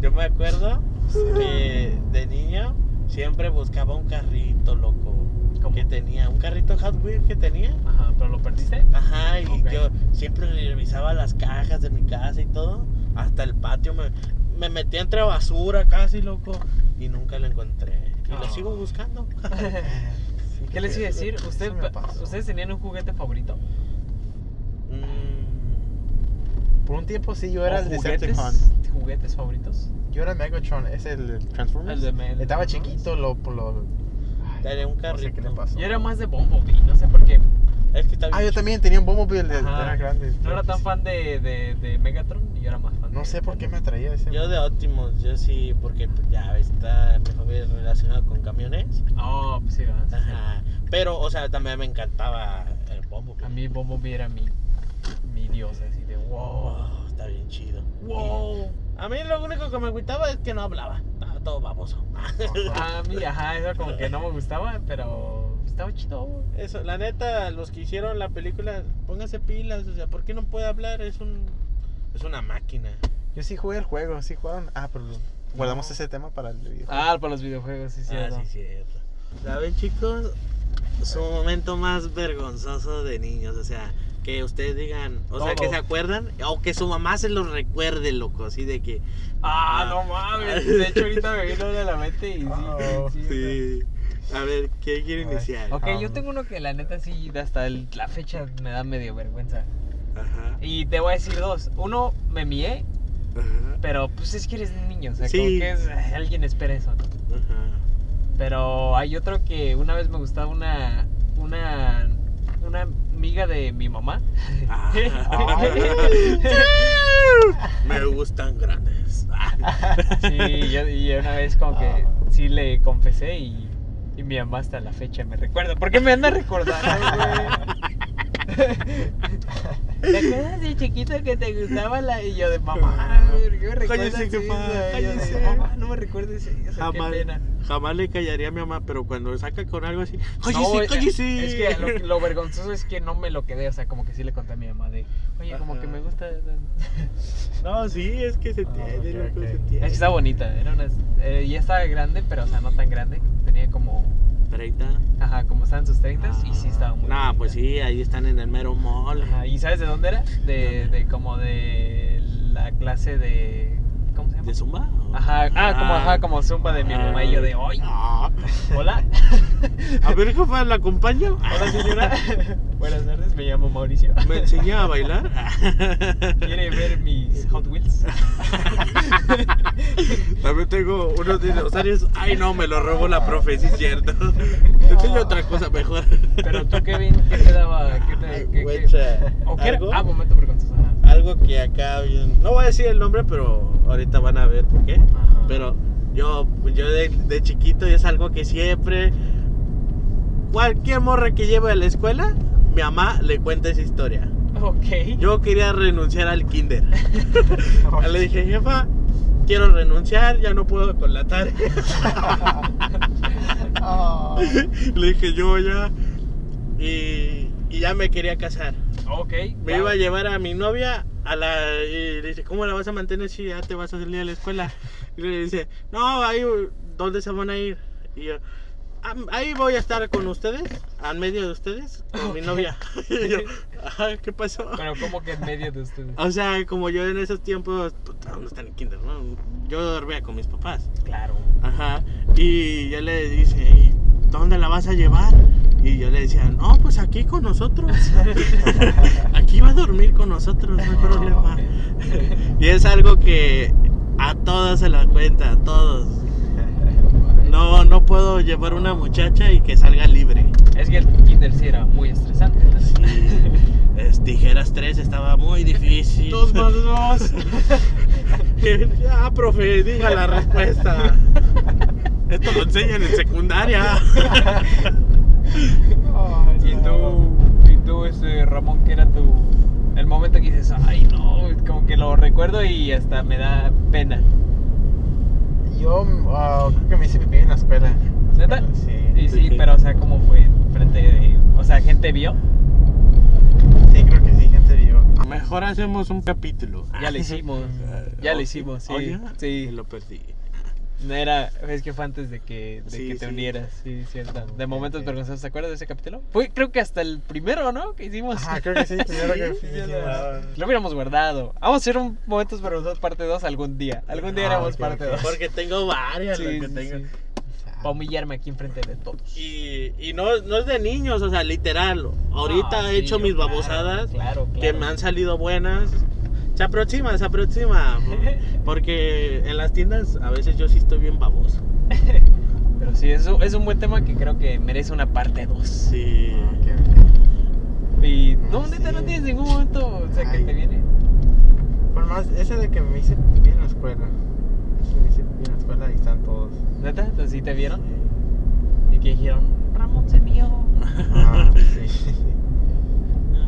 Yo me acuerdo que de niño siempre buscaba un carrito, loco. ¿Cómo? Que tenía, un carrito Hot Wheels que tenía. Ajá, pero lo perdiste. Ajá, y yo siempre revisaba las cajas de mi casa y todo. Hasta el patio me, me metía entre basura casi, loco. Y nunca lo encontré. Y lo Ah. sigo buscando. Sí, <laughs> <laughs> ¿Qué les iba a decir? ¿Usted. ¿Ustedes tenían un juguete favorito? Mm, Por un tiempo sí, yo era ¿O el juguetes, Decepticon. ¿Juguetes favoritos? Yo era Megatron, es el Transformers. El de Estaba chiquito, lo. lo Tenía un No sé qué le carrito. pasó. Yo era más de Bumblebee, no sé por qué. es que está Ah, yo también tenía un Bumblebee, el de- era grande. No era tan fan de, de, de Megatron y yo era más fan No de- sé por qué me atraía ese. Yo de Optimus, yo sí, porque pues, ya está mi hobby relacionado con camiones. Oh, pues sí, sí. Ajá. Pero, o sea, también me encantaba el Bumblebee. A mí Bumblebee era mi, mi dios, así wow. Wow, está bien chido. Wow. A mí lo único que me agüitaba es que no hablaba. Estaba todo baboso. A mí, ajá, eso como que no me gustaba, pero estaba chido. Eso, la neta, los que hicieron la película, pónganse pilas. O sea, ¿por qué no puede hablar? Es un. Es una máquina. Yo sí jugué el juego, sí jugaron. Ah, pero guardamos No. ese tema para el video. Ah, para los videojuegos, sí, Ah, cierto. sí, cierto. ¿Saben, chicos? Su momento más vergonzoso de niños. O sea, que ustedes digan, o sea, que se acuerdan, o que su mamá se los recuerde, loco, así de que. Ah, Ah. no mames. <laughs> De hecho, ahorita me vino de la mente y sí. Oh, sí, Sí. A ver, ¿qué quiere Ay. iniciar? Ok, yo tengo uno que la neta sí, hasta el- la fecha me da medio vergüenza. Ajá. Y te voy a decir dos. Uno, me mié, Ajá. pero pues es que eres un niño. O sea, Sí. como que es- ay, alguien espera eso, ¿no? Ajá. Pero hay otro que una vez me gustaba una. Una. Una amiga de mi mamá. Ah. Me gustan grandes. Sí, y una vez como que sí le confesé y, y mi mamá hasta la fecha me recuerda. ¿Por qué me anda recordando, güey? ¿Te acuerdas de chiquito que te gustaba la... Y yo de mamá, ¿por qué me recuerdas Cállese, eso? yo de, cállese. mamá, no me recuerdes eso, Jamás, qué pena. jamás le callaría a mi mamá, pero cuando saca con algo así, No, cállese, es- cállese. Es que lo, lo vergonzoso es que no me lo quedé, o sea, como que sí le conté a mi mamá de, oye, como que me gusta... No, sí, es que se Ah, tiene, ok, loco, ok. se Es que estaba bonita, era una, eh, ya estaba grande, pero o sea, no tan grande. Tenía como, 30. ajá, como estaba en sus 30 y sí estaba muy Nah, bonita. pues sí, ahí están en el mero mall. Ajá, ¿y sabes de dónde era? De, ¿Dónde? de como de la clase de, ¿cómo se llama? ¿De Zumba? Ajá, ah, como, ajá, como zumba de mi mamá y yo de, ¡ay! Ah. Hola. A ver, jefa, ¿la acompaño? Hola, señora. <laughs> Buenas tardes, me llamo Mauricio. ¿Me enseña a bailar? <laughs> ¿Quiere ver mis Hot Wheels? <laughs> También tengo unos dinosaurios. Ay, no, me lo robó la profe, sí es cierto. Te enseño otra cosa mejor. Pero tú, Kevin, ¿qué te daba? ¿Qué te, qué- qué- ¿O qué era? Ah, momento ajá. Algo que acá. No voy a decir el nombre, pero ahorita van a ver por qué. Ajá. Pero yo, yo de, de chiquito es algo que siempre. Cualquier morra que lleve a la escuela, mi mamá le cuenta esa historia. Ok. Yo quería renunciar al kinder. <laughs> Le dije, jefa, quiero renunciar, ya no puedo con la tarea. Oh. <laughs> <laughs> Le dije, yo ya. Y, y ya me quería casar. Ok. Me iba a llevar a mi novia a la. Y le dice, ¿cómo la vas a mantener si ya te vas a salir a la escuela? Y le dice, no, ahí, ¿dónde se van a ir? Y yo, "Ah, ahí voy a estar con ustedes, al medio de ustedes, con mi novia. <laughs> Y yo, "Ajá, ¿qué pasó? Pero como que en medio de ustedes. O sea, como yo en esos tiempos, pues, no están en kinder, ¿no? Yo dormía con mis papás. Claro. Ajá. Y yo le dice, "¿Y ¿dónde la vas a llevar? Y yo le decía, no, pues aquí con nosotros. <laughs> aquí va a dormir con nosotros, no hay problema. <laughs> y es algo que a todos se la cuenta, a todos. No, no puedo llevar una muchacha y que salga libre. Es que el kinder sí era muy estresante. ¿no? Sí. Es, tijeras 3 estaba muy difícil. Dos más dos. <laughs> ya, profe, diga la respuesta. Esto lo enseñan en secundaria. Y tú, y tú, este, Ramón, ¿qué era tu. El momento que dices, ay, no, como que lo recuerdo y hasta me da pena. Yo ah, creo que me hice pipí en la escuela. ¿Neta? Sí. Y sí, Sí. pero, o sea, ¿cómo fue? Frente de. O sea, ¿gente vio? Sí, creo que sí, gente vio. Mejor hacemos un capítulo. Ya lo hicimos. <laughs> Ya lo hicimos, sí. ¿Oh, ya? Sí. Me lo perdí. No era, es que fue antes de que, de Sí, que te sí. unieras, sí, cierto. De momentos ok. vergonzosos, ¿te acuerdas de ese capítulo? Fue, creo que hasta el primero, ¿no? Que hicimos. Ajá, creo que sí, <laughs> primero que Sí, sí, sí, hicimos. ah. Lo hubiéramos guardado. Vamos a hacer un Momentos Vergonzosos parte 2 algún día. Algún día Ah, haremos ok, parte ok. 2. Porque tengo varias. Sí, lo que sí, tengo. sí. Para humillarme aquí enfrente de todos. Y, y no, no es de niños, o sea, literal. Ahorita Ah, he sí, hecho mis claro, babosadas Claro, claro. que me han salido buenas. Se aproxima, se aproxima. Porque en las tiendas a veces yo sí estoy bien baboso. <laughs> Pero sí, es un, es un buen tema que creo que merece una parte 2. Sí. Y no, Sí. neta, no tienes ningún momento, o sea, que Ay. te viene. Por más, ese de que me hice pipí en la escuela. Ese me hice pipí en la escuela y están todos. Neta, entonces sí te vieron. Y que dijeron, Ramón se vio. Ah, sí. <laughs>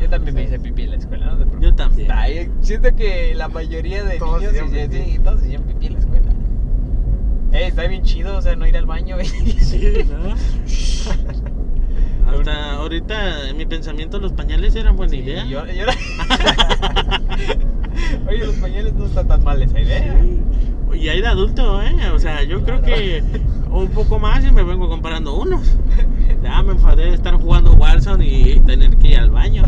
Yo también me hice pipí en la escuela, no te preocupes. Yo también. Siento que la mayoría de Todos niños hicieron pipí. sí, todos hicieron pipí en la escuela. Eh, está bien chido, o sea, no ir al baño. güey. <laughs> Sí, ¿no? <laughs> Hasta ahorita en mi pensamiento los pañales eran buena Sí, idea. yo- yo- <laughs> Oye, los pañales no está tan mal esa idea. Sí. Y hay de adulto, ¿eh? O sea, yo creo que un poco más y me vengo comprando unos ah, me enfadé de estar jugando Warzone y tener que ir al baño.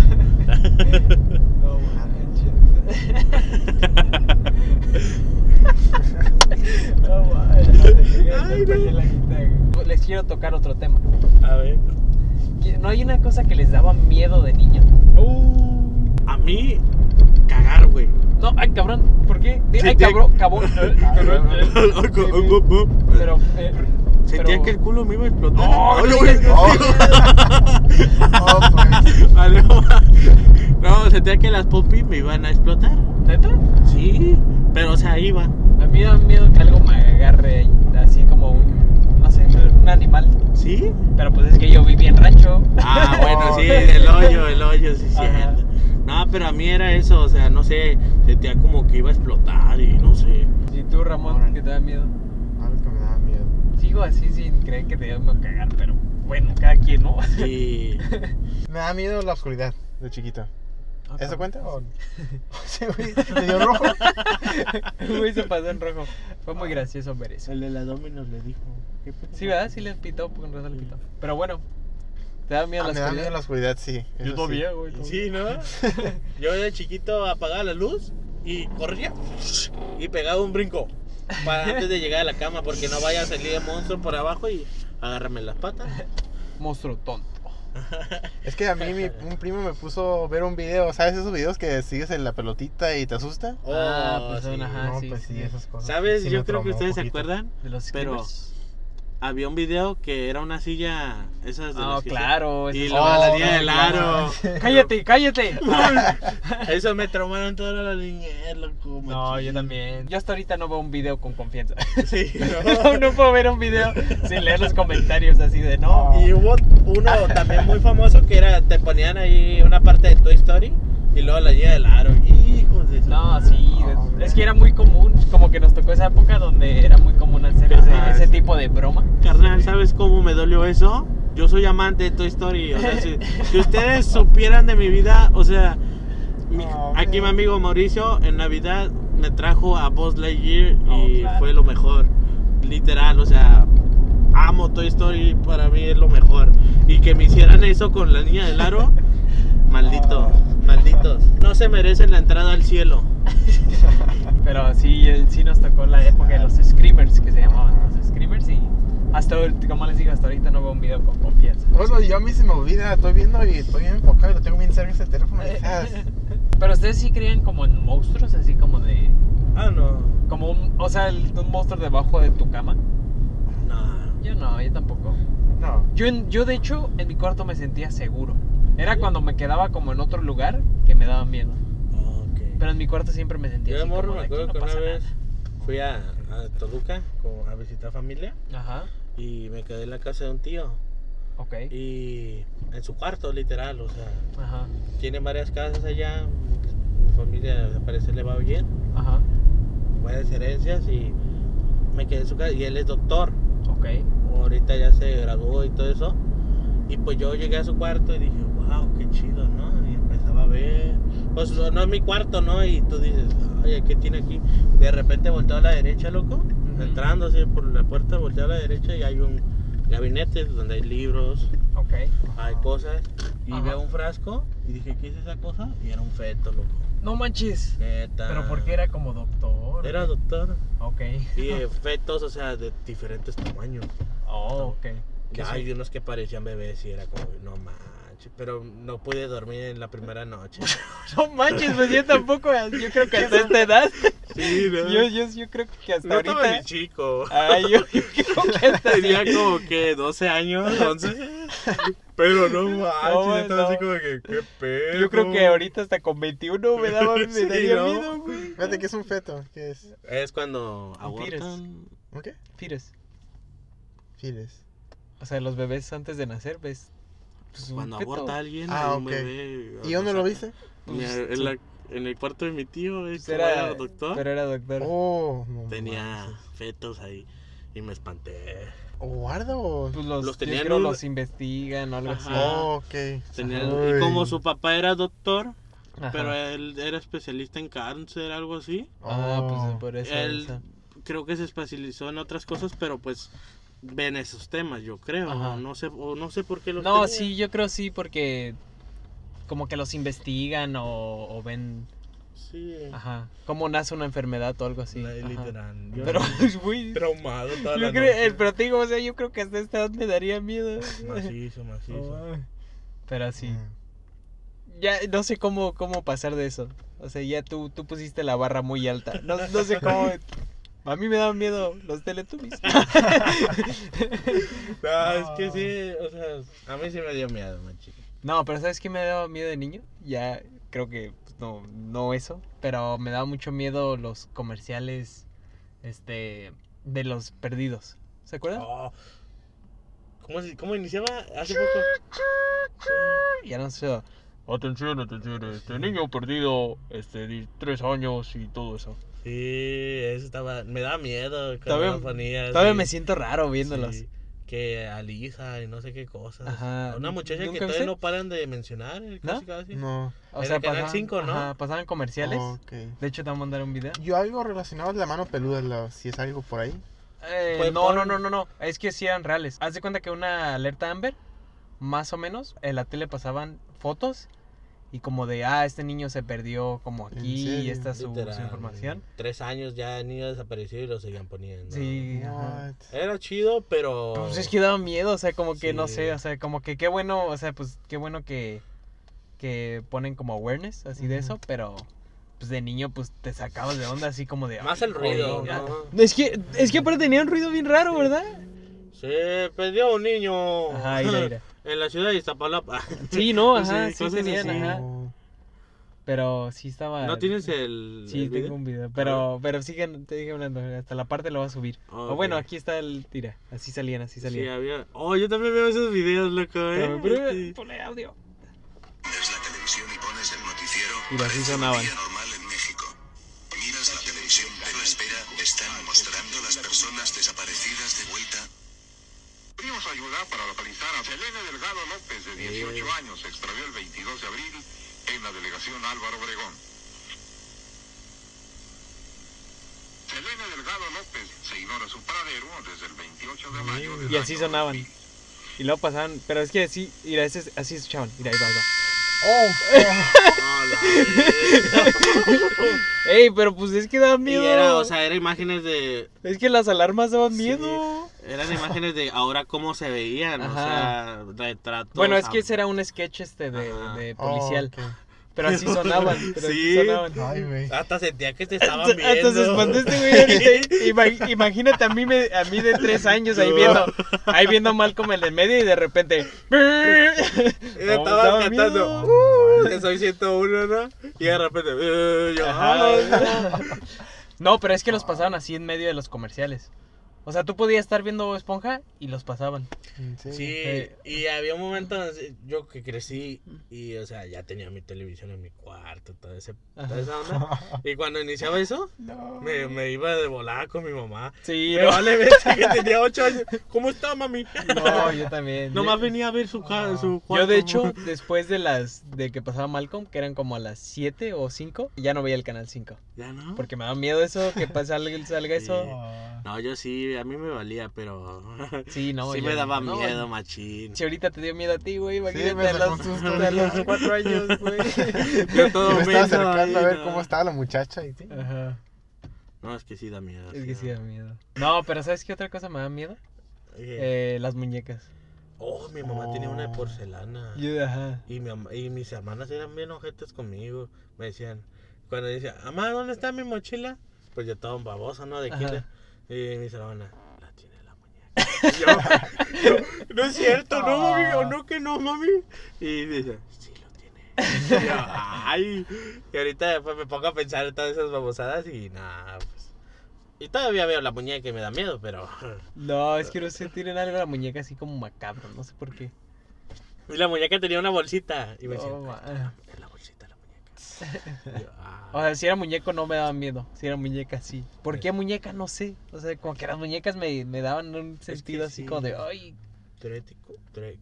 no no. Les quiero tocar otro tema. A ver. ¿No hay una cosa que les daba miedo de niño? Uh, a mí, cagar, güey. No, ay, cabrón, ¿por qué? Sí, ay, cabrón, cabrón. <laughs> Pero, eh, Sentía pero- que el culo me iba a explotar. No, no güey. Oh. Oh, pues. No, sentía que las popis me iban a explotar. ¿Neta? Sí, pero o sea, iba. A mí me da miedo que algo me agarre así como un, no sé, un animal. ¿Sí? Pero pues es que yo viví en rancho. Ah, bueno, sí, Ok. <laughs> el hoyo, el hoyo, sí, sí. No, pero a mí era eso, o sea, no sé, sentía como que iba a explotar y no sé. ¿Y tú, Ramón, qué te da miedo? Algo que me da Sigo así sin creer que te iba a cagar, pero bueno, cada quien, ¿no? Sí. <laughs> Me da miedo la oscuridad de chiquito. Ah, ¿Eso cabrón. cuenta? O... <laughs> <laughs> Sí, güey. ¿Me dio rojo? Güey, se pasó en rojo. Fue muy gracioso ver eso. El de la Dominos le dijo. ¿qué? Sí, ¿verdad? Sí les pitó, con razón le pitó. Pero bueno, ¿te da miedo Ah, la me da miedo oscuridad? la oscuridad, sí. Yo eso sí. todavía, güey. Sí, ¿no? Yo de chiquito apagaba la luz y corría y pegaba un brinco para antes de llegar a la cama porque no vaya a salir el monstruo por abajo y agarrarme las patas. Monstruo tonto. <laughs> Es que a mí mi, un primo me puso a ver un video, ¿sabes esos videos que sigues en la pelotita y te asusta? Ah, Oh, pues son, sí. ajá. no, sí, pues sí, sí. esas cosas. ¿Sabes? Yo creo que ustedes se acuerdan. De los Pero- screamers. Había un video que era una silla, esas de Ah, las que se- claro. Y luego son- la tía del claro. aro. <laughs> ¡Cállate, cállate! Eso me traumaron toda la niñez, loco. No, machín. yo también. Yo hasta ahorita no veo un video con confianza. Sí, <laughs> No, no puedo ver un video sin leer los comentarios así de no. Y hubo uno también muy famoso que era, te ponían ahí una parte de Toy Story y luego la guía del aro. Hijos de su- No, sí, No, es que era muy común, como que nos tocó esa época donde era muy común hacer ese, Ajá, ese sí. tipo de broma. Carnal, ¿sabes cómo me dolió eso? Yo soy amante de Toy Story. O sea, si, si <laughs> ustedes supieran de mi vida, o sea, mi- Oh, aquí mi amigo Mauricio en Navidad me trajo a Buzz Lightyear Oh, y claro. fue lo mejor. Literal, o sea, amo Toy Story, para mí es lo mejor. Y que me hicieran eso con la niña del aro, <laughs> malditos, Oh. malditos. No se merecen la entrada al cielo. <laughs> Pero sí, sí nos tocó la época de los screamers, que se llamaban los screamers y hasta, como les digo, hasta ahorita no veo un video con confianza. Bueno, yo a mí se me olvida, estoy viendo y estoy bien enfocado y lo tengo bien cerca ese teléfono. <laughs> Pero ustedes sí creían como en monstruos, así como de... Ah, no. Como un, o sea, el- un monstruo debajo de tu cama. No. Yo no, yo tampoco. No. Yo, yo de hecho en mi cuarto me sentía seguro. Era cuando me quedaba como en otro lugar que me daba miedo. Ok. Pero en mi cuarto siempre me sentía Yo de así morro como me acuerdo "Aquí que no una vez fui a, a Toluca como a visitar familia nada". Ajá, y me quedé en la casa de un tío ok. y en su cuarto literal, o sea, Ajá, tiene varias casas allá, mi familia al parecer le va bien, ajá, varias herencias y me quedé en su casa y él es doctor, ok. ahorita ya se graduó y todo eso y pues yo llegué a su cuarto y dije, wow, qué chido, ¿no? Y empezaba a ver, pues no es mi cuarto, ¿no? Y tú dices, oye, ¿qué tiene aquí? De repente volteo a la derecha, loco, Ujú. entrando así por la puerta, volteo a la derecha y hay un gabinete donde hay libros, Ok. hay cosas, y Ajá. veo un frasco y dije, ¿qué es esa cosa? Y era un feto, loco. No manches. Neta. Pero porque era como doctor. Era doctor. Ok. Y eh, fetos, o sea, de diferentes tamaños. Oh, ok. Que ¿Qué hay unos que parecían bebés y era como, no Pero no pude dormir en la primera noche. <laughs> No manches, pues yo <laughs> tampoco. Yo creo que hasta esta edad. Sí, ¿no? Yo, yo, yo creo que hasta no estaba ahorita. ni chico. Ay, yo, <laughs> yo creo que hasta Tenía como que 12 años, 11. Pero no manches, No, estaba así como que, qué pedo. Yo creo que ahorita hasta con 21 me daba me Sí, daría ¿no? miedo, güey. Fíjate que es un feto. ¿Qué es? Es cuando abortan. ¿Un qué? Fires. Files. O sea, los bebés antes de nacer, ves. Pues, Cuando aborta a alguien, Ah, un bebé. ¿Y dónde lo viste? Mira, Pues, en, la- en el cuarto de mi tío, es Pues era, era doctor. Pero era doctor. Oh, no Tenía manches. fetos ahí y me espanté. ¿O guarda o...? Pues los, los tenían creo un- los investigan o algo así. Oh, ok. Y como su papá era doctor, Ajá. pero él era especialista en cáncer, algo así. Ah, Oh. pues por eso. él esa. creo que se especializó en otras cosas, pero pues ven esos temas, yo creo. Ajá. No sé, o no sé por qué los No, tenía. sí, yo creo sí, porque como que los investigan o, o ven Sí. Ajá. ¿Cómo nace una enfermedad o algo así? Literal. Yo Pero, <laughs> güey. traumado toda Yo la creo, noche. eh, pero te digo, o sea, yo creo que hasta esta edad me daría miedo. Macizo, macizo. <laughs> Pero sí. Mm. Ya no sé cómo, cómo pasar de eso. O sea, ya tú, tú pusiste la barra muy alta. No, no sé cómo. <laughs> A mí me daban miedo los Teletubbies. <laughs> <laughs> No, es que sí, o sea, a mí sí me dio miedo, machín. No, pero ¿sabes qué me daba miedo de niño? Ya creo que pues, no, no eso. Pero me daba mucho miedo los comerciales este de los perdidos. ¿Se acuerdan? Oh. ¿Cómo, ¿Cómo iniciaba hace poco? Ya no sé. Atención, atención, este niño perdido, este, de tres años y todo eso. Sí, eso estaba. Me da miedo. Todavía- ponía, Todavía sí. me siento raro viéndolos. Sí, que a Lisa y no sé qué cosas. Ajá. Una muchacha que ¿Nunca todavía no paran de mencionar. eh, ¿No? Casi, casi. No. O sea, pasaban, 5, ¿no? ajá, pasaban comerciales. De hecho, te voy a mandar un video. Yo algo relacionado a la mano peluda, la- si es algo por ahí. Eh, Pues no, pon- no, no, no, no. Es que sí eran reales. Haz de cuenta que una alerta Amber, más o menos, en la tele pasaban fotos y como de, ah, este niño se perdió como ¿En aquí y esta es su, su Literal, información. Tres años ya el niño desapareció y lo seguían poniendo. Sí, ajá. Era chido, pero. Pues es que daba miedo, o sea, como que no Sí. sé, o sea, como que qué bueno, o sea, pues qué bueno que, que ponen como awareness así de eso, pero pues de niño pues te sacabas de onda así como de... Más "Ay, el ruido, oiga". ¿no? Es que, es que aparte tenía un ruido bien raro, ¿verdad? Se perdió un niño. Ajá, ira, ira. En la ciudad de Iztapalapa. <laughs> Sí, no, Sí, ajá, sí, cosas tenían, así. ajá. No. Pero sí estaba. ¿No tienes el. Sí, el tengo video? un video. Pero, pero sigue, te dije hablando. Hasta la parte lo voy a subir. O bueno, aquí está el. Tira, así salían, así Sí, salían. había. Oh, yo también veo esos videos, loco, eh. pero, pero, Sí. ponle audio. Prendes la televisión y pones el noticiero. Y así sonaban. Selene Delgado López, de 18 Eh. años. Se extravió el 22 de abril en la delegación Álvaro Obregón. Selene Delgado López se ignora su paradero desde el 28 de mayo. del Y así año sonaban. 2000. Y luego pasaban. Pero es que así. Mira, ese es- así escuchaban. Mira, ahí va, ahí va. Oh. Ey, pero pues es que da y miedo. era, o sea, eran imágenes de. es que las alarmas daban Sí. miedo. Eran imágenes de ahora cómo se veían, o sea, retratos. Bueno, es que ese era un sketch este de, de Oh, policial. Pero así <laughs> sonaban. Pero así Sí. sonaban. Ay, güey. Hasta sentía que te estaban viendo. Hasta se espantó este güey <laughs> Imagínate a mí, me- a mí de tres años ahí viendo, ahí viendo mal como el de medio y de repente. <laughs> Y me No, estaban daba cantando. "Uh, soy 101, ¿no? Y de repente. "Uh", yo, Ajá. "Ah". No, pero es que los pasaban así en medio de los comerciales. O sea, tú podías estar viendo Esponja y los pasaban. ¿En serio? Sí, Eh. y había un momento donde yo que crecí y, o sea, ya tenía mi televisión en mi cuarto, toda, ese, toda esa onda. <laughs> Y cuando iniciaba eso, No. me, me iba de volada con mi mamá. Sí, Me no, vale que tenía <laughs> 8 años. ¿Cómo está, mami? no, yo también. <laughs> Nomás Yo- venía a ver su, ca- su Yo cuarto. de hecho, después de las de que pasaba Malcolm, que eran como a las 7 o 5, ya no veía el canal 5. ¿Ya no? Porque me da miedo eso, que pasa, salga, salga eso. Ah. No, yo sí, a mí me valía, pero... <laughs> Sí, no, sí yo- me daba no, miedo, machín. Si ahorita te dio miedo a ti, güey, imagínate me a, sacó los, a. 4 años, <laughs> güey. Yo todo Y me estaba acercando a ver no. cómo estaba la muchacha y sí. Ajá. No, es que sí da miedo. Es que sí da. miedo. No, pero ¿sabes qué otra cosa me da miedo? Eh, Eh, las muñecas. Oh, mi mamá tenía una de porcelana. Yo, ajá. Y, mi, y mis hermanas eran bien ojetes conmigo. Me decían, cuando decía, mamá, ¿dónde está mi mochila? Pues yo estaba un baboso, ¿no? De Ajá. kinder. Y mis hermanas, la tiene la muñeca. <laughs> Y yo, no es cierto, no, mami, o no que no, mami. Y dice, sí lo tiene. Y yo, ay. Y ahorita después me pongo a pensar en todas esas babosadas y nada, pues. Y todavía veo la muñeca y me da miedo, pero. <laughs> No, es que no sé, tienen algo la muñeca así como macabro, no sé por qué. Y la muñeca tenía una bolsita. Y me decía, Oh, la muñeca. Y yo, "Ah". O sea, si era muñeco no me daba miedo, si era muñeca sí. ¿Por qué muñeca? No sé. O sea, como que las muñecas me, me daban un sentido así sí. como de, ay, Trético, tre-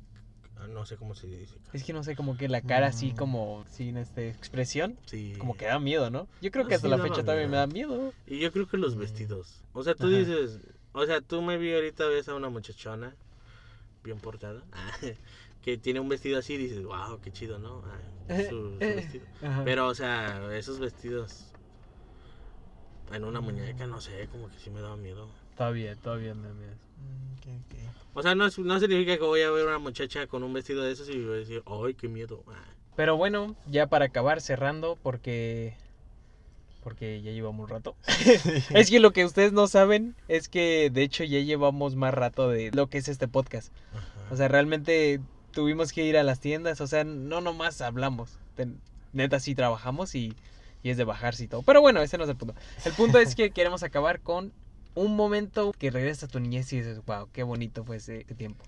ah, no sé cómo se dice. es que no sé, como que la cara así Mm. como sin este expresión, Sí. como que da miedo, ¿no? Yo creo que Ah, hasta sí la fecha miedo. me da miedo. Y yo creo que los vestidos. O sea, tú Ajá. dices, o sea, tú me vi ahorita ves a una muchachona bien portada, <laughs> que tiene un vestido así y dices, wow, qué chido, ¿no? Ah, su, su Eh, vestido. Ajá. Pero, o sea, esos vestidos en una muñeca, no sé, como que sí me daba miedo. Todavía, todavía me me- Mm, ok, ok. O sea, no, no significa que voy a ver una muchacha con un vestido de esos y voy a decir, ay, qué miedo. Ah. Pero bueno, ya para acabar cerrando, porque. Porque ya llevamos un rato. <laughs> Es que lo que ustedes no saben es que de hecho ya llevamos más rato de lo que es este podcast. O sea, realmente tuvimos que ir a las tiendas. O sea, no nomás hablamos. Neta, sí trabajamos y, y es de bajarse y todo. Pero bueno, ese no es el punto. El punto es que <laughs> queremos acabar con un momento que regresa a tu niñez y dices, wow, qué bonito fue ese tiempo.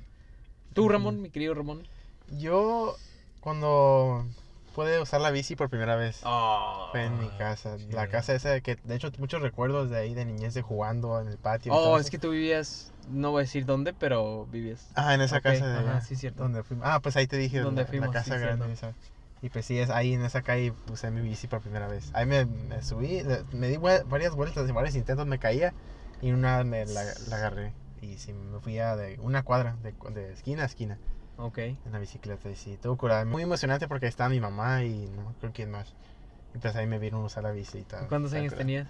Tú, Ramón, mi querido Ramón. Yo, cuando pude usar la bici por primera vez, Oh, fue en mi casa. sí. La casa esa que, de hecho, muchos recuerdos de ahí de niñez de jugando en el patio. Oh, es que tú vivías, no voy a decir dónde, pero vivías. Ah, en esa Ok, casa de ajá, allá, sí, cierto. Donde fuimos. Ah, pues ahí te dije. Donde la, fuimos, La casa sí, grande esa. Y pues sí, es ahí en esa calle usé mi bici por primera vez. Ahí me, me subí, me di varias vueltas y varios intentos me caía. Y una me la, la agarré. Y sí, me fui a de una cuadra, de, de esquina a esquina, Ok. en la bicicleta. Y sí, todo curado. Muy emocionante porque estaba mi mamá y no acuerdo quién más. Y pues ahí me vieron usar la bici y tal. ¿Cuántos años tenías?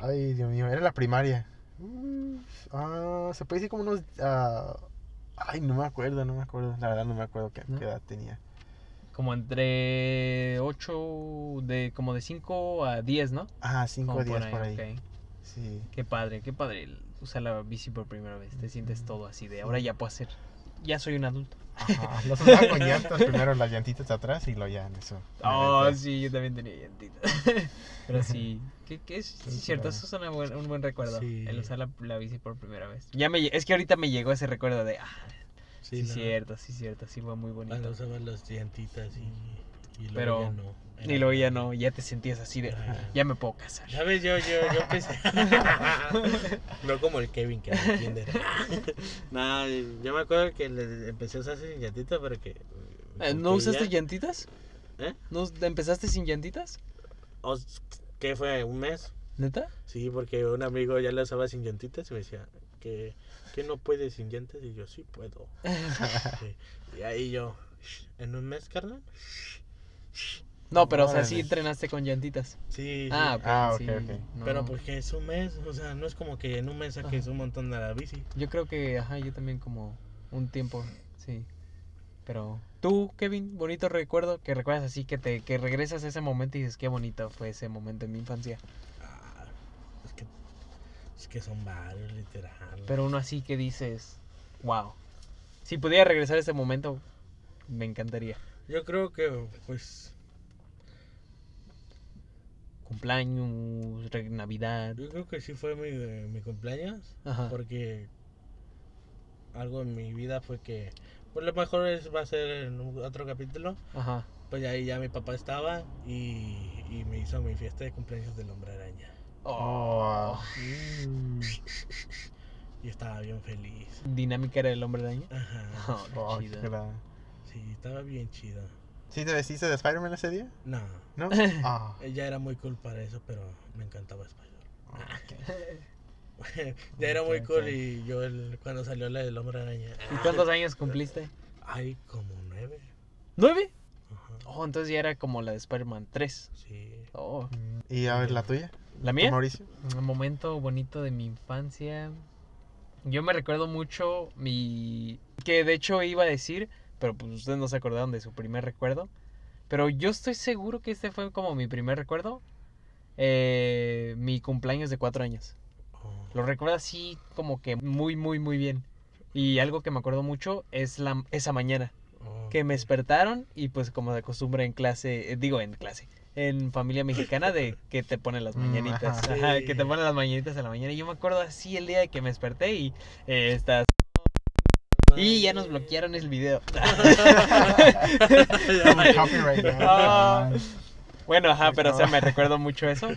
Ay, Dios mío, era la primaria. Mm, ah, se puede decir como unos. ah, ay, no me acuerdo, no me acuerdo. La verdad, no me acuerdo qué, ¿No? qué edad tenía. Como entre 8, de, como de 5 a 10, ¿no? Ah, 5 Como días por ahí. ok. Sí. Qué padre, qué padre usar la bici por primera vez. Te sientes todo así de ahora ya puedo hacer. Ya soy un adulto. Ajá. <laughs> Los usaba con llantas, primero las llantitas atrás y luego ya en eso. Oh, sí, yo también tenía llantitas. <laughs> Pero sí, ¿qué, qué es? Sí, Sí, cierto, claro. eso es una buen- un buen recuerdo. Sí. El usar la, la bici por primera vez. Ya me, es que ahorita me llegó ese recuerdo de, ah, sí, ¿no? cierto, sí, cierto, sí fue muy bonito. Cuando usaba las llantitas y, y luego Pero- ya no. Y luego ya no, ya te sentías así de, ya me puedo casar. ¿Sabes? Yo, yo, yo pensé. <laughs> no como el Kevin que no entiende. no, yo me acuerdo que le empecé a usar sin llantita, pero que. Eh, ¿No que usaste ya- llantitas? ¿Eh? ¿No empezaste sin llantitas? O- ¿Qué fue? ¿Un mes? ¿Neta? Sí, porque un amigo ya la usaba sin llantitas y me decía que, que no puedes sin llantas y yo sí puedo. <laughs> Sí. Y ahí yo, en un mes, carnal. No, pero o sea, sí entrenaste con llantitas. Sí, sí. Ah, ok, Ah, ok, sí, ok. no. Pero porque es un mes, o sea, no es como que en un mes saques un montón de la bici. Yo creo que, ajá, yo también como un tiempo, sí. Pero tú, Kevin, bonito recuerdo que recuerdas así que te que regresas a ese momento y dices qué bonito fue ese momento en mi infancia. Ah, es que, es que son varios, literal. Pero uno así que dices, wow. Si pudiera regresar a ese momento, me encantaría. Yo creo que, pues, Cumpleaños, Navidad. yo creo que sí fue mi, eh, mi cumpleaños. Ajá. Porque algo en mi vida fue que, pues lo mejor es, va a ser en otro capítulo. Ajá. Pues ahí ya mi papá estaba y, y me hizo mi fiesta de cumpleaños del hombre araña. Oh, Y estaba bien feliz. Dinámica era el hombre araña. Ajá. Oh, oh. Sí, estaba bien chido. ¿Sí te vestiste de Spider-Man ese día? No, ¿No? <laughs> Ah. ella era muy cool para eso, pero me encantaba Spider. ok. <laughs> ya era muy cool y yo el- cuando salió la del hombre araña. ¿Y cuántos años cumpliste? Hay como nueve. ¿Nueve? Ajá. Oh, entonces ya era como la de Spider-Man 3. Sí. Oh. Y a ver, la tuya. ¿La ¿Tú, mía? Mauricio? Un momento bonito de mi infancia. Yo me recuerdo mucho mi... Que de hecho iba a decir, pero pues ustedes no se acordaron de su primer recuerdo. Pero yo estoy seguro que este fue como mi primer recuerdo. eh, mi cumpleaños de cuatro años. Oh. Lo recuerdo así como que muy, muy, muy bien. Y algo que me acuerdo mucho es la, esa mañana. Oh, Que me despertaron y pues como de costumbre en clase, eh, digo en clase, en familia mexicana de que te ponen las Mm, mañanitas, ajá. ajá, Sí. que te ponen las mañanitas en la mañana. Y yo me acuerdo así el día de que me desperté y eh, Y ya nos bloquearon el video. <laughs> Ah. Bueno, ajá, pero o sea, me recuerdo mucho eso.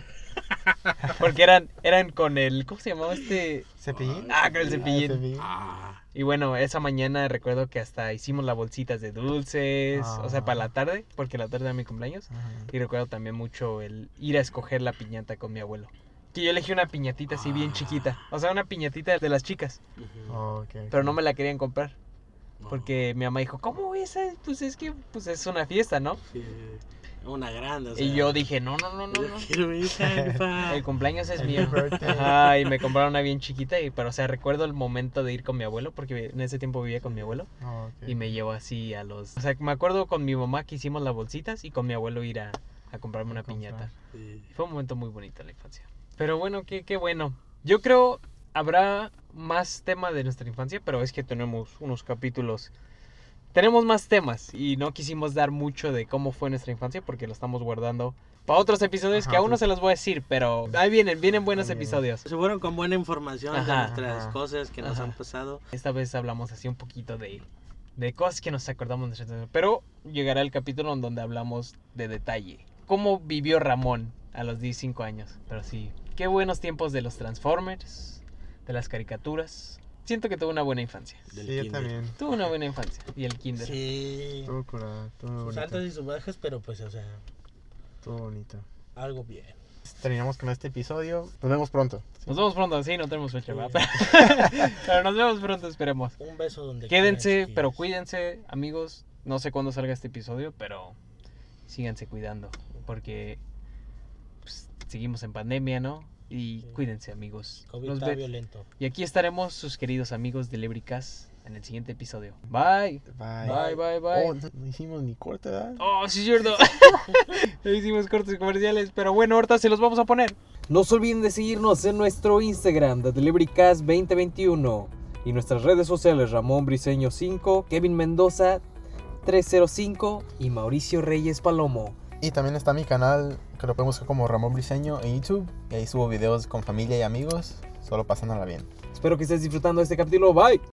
<laughs> Porque eran, eran con el, ¿cómo se llamaba este? ¿Cepillín? Ah, con el cepillín. Ah, Y bueno, esa mañana recuerdo que hasta hicimos las bolsitas de dulces, o sea, para la tarde, porque la tarde era mi cumpleaños. Ajá. Y recuerdo también mucho el ir a escoger la piñata con mi abuelo. Que yo elegí una piñatita así bien chiquita. O sea, una piñatita de las chicas. Oh. Pero no me la querían comprar. Porque mi mamá dijo, ¿cómo esa? Pues es que pues es una fiesta, ¿no? Sí, una grande. o sea, Y yo dije, no, no, no, no, yo no. quiero. <laughs> El cumpleaños es mío. birthday. Ajá, y me compraron una bien chiquita, y, pero o sea, recuerdo el momento de ir con mi abuelo, porque en ese tiempo vivía con mi abuelo, Oh, y me llevó así a los... O sea, me acuerdo con mi mamá que hicimos las bolsitas y con mi abuelo ir a, a comprarme una comprar. piñata. Sí. Fue un momento muy bonito en la infancia. Pero bueno, qué, qué bueno. Yo creo habrá más tema de nuestra infancia, pero es que tenemos unos capítulos. Tenemos más temas y no quisimos dar mucho de cómo fue nuestra infancia porque lo estamos guardando para otros episodios Ajá, que aún no otros- se los voy a decir, pero ahí vienen, vienen buenos episodios. Se fueron con buena información de Ajá. nuestras Ajá. cosas que nos han pasado. Esta vez hablamos así un poquito de, de cosas que nos acordamos de nuestra Pero llegará el capítulo en donde hablamos de detalle. Cómo vivió Ramón a los 15 años. Pero sí, qué buenos tiempos de los Transformers, de las caricaturas. Siento que tuve una buena infancia. del Sí, yo también. Tuve una buena infancia. Y el kinder. Sí. Estuvo curado, muy Sus bonito. altas y sus bajas, pero pues, o sea, Estuvo bonito. algo bien. Terminamos con este episodio. Nos vemos pronto. Nos vemos pronto, sí, no tenemos fecha, Sí. ¿verdad? <laughs> Pero nos vemos pronto, esperemos. Un beso donde Quédense, pero cuídense, amigos. No sé cuándo salga este episodio, pero síganse cuidando. Porque seguimos en pandemia, ¿no? Y Sí. cuídense, amigos. COVID Nos está ve- violento. Y aquí estaremos, sus queridos amigos de Lebricas, en el siguiente episodio. Bye. Bye. Bye, bye, bye. Oh, no, no hicimos ni corte, ¿verdad? Oh, sí, cierto. Ya <laughs> hicimos cortes comerciales, pero bueno, ahorita se los vamos a poner. No se olviden de seguirnos en nuestro Instagram, de Deliverycast 2021. Y nuestras redes sociales, Ramón Briseño 5, Kevin Mendoza 305 y Mauricio Reyes Palomo. Y también está mi canal, que lo pueden buscar como Ramón Briseño en YouTube. Y ahí subo videos con familia y amigos, solo pasándola bien. Espero que estés disfrutando de este capítulo. Bye.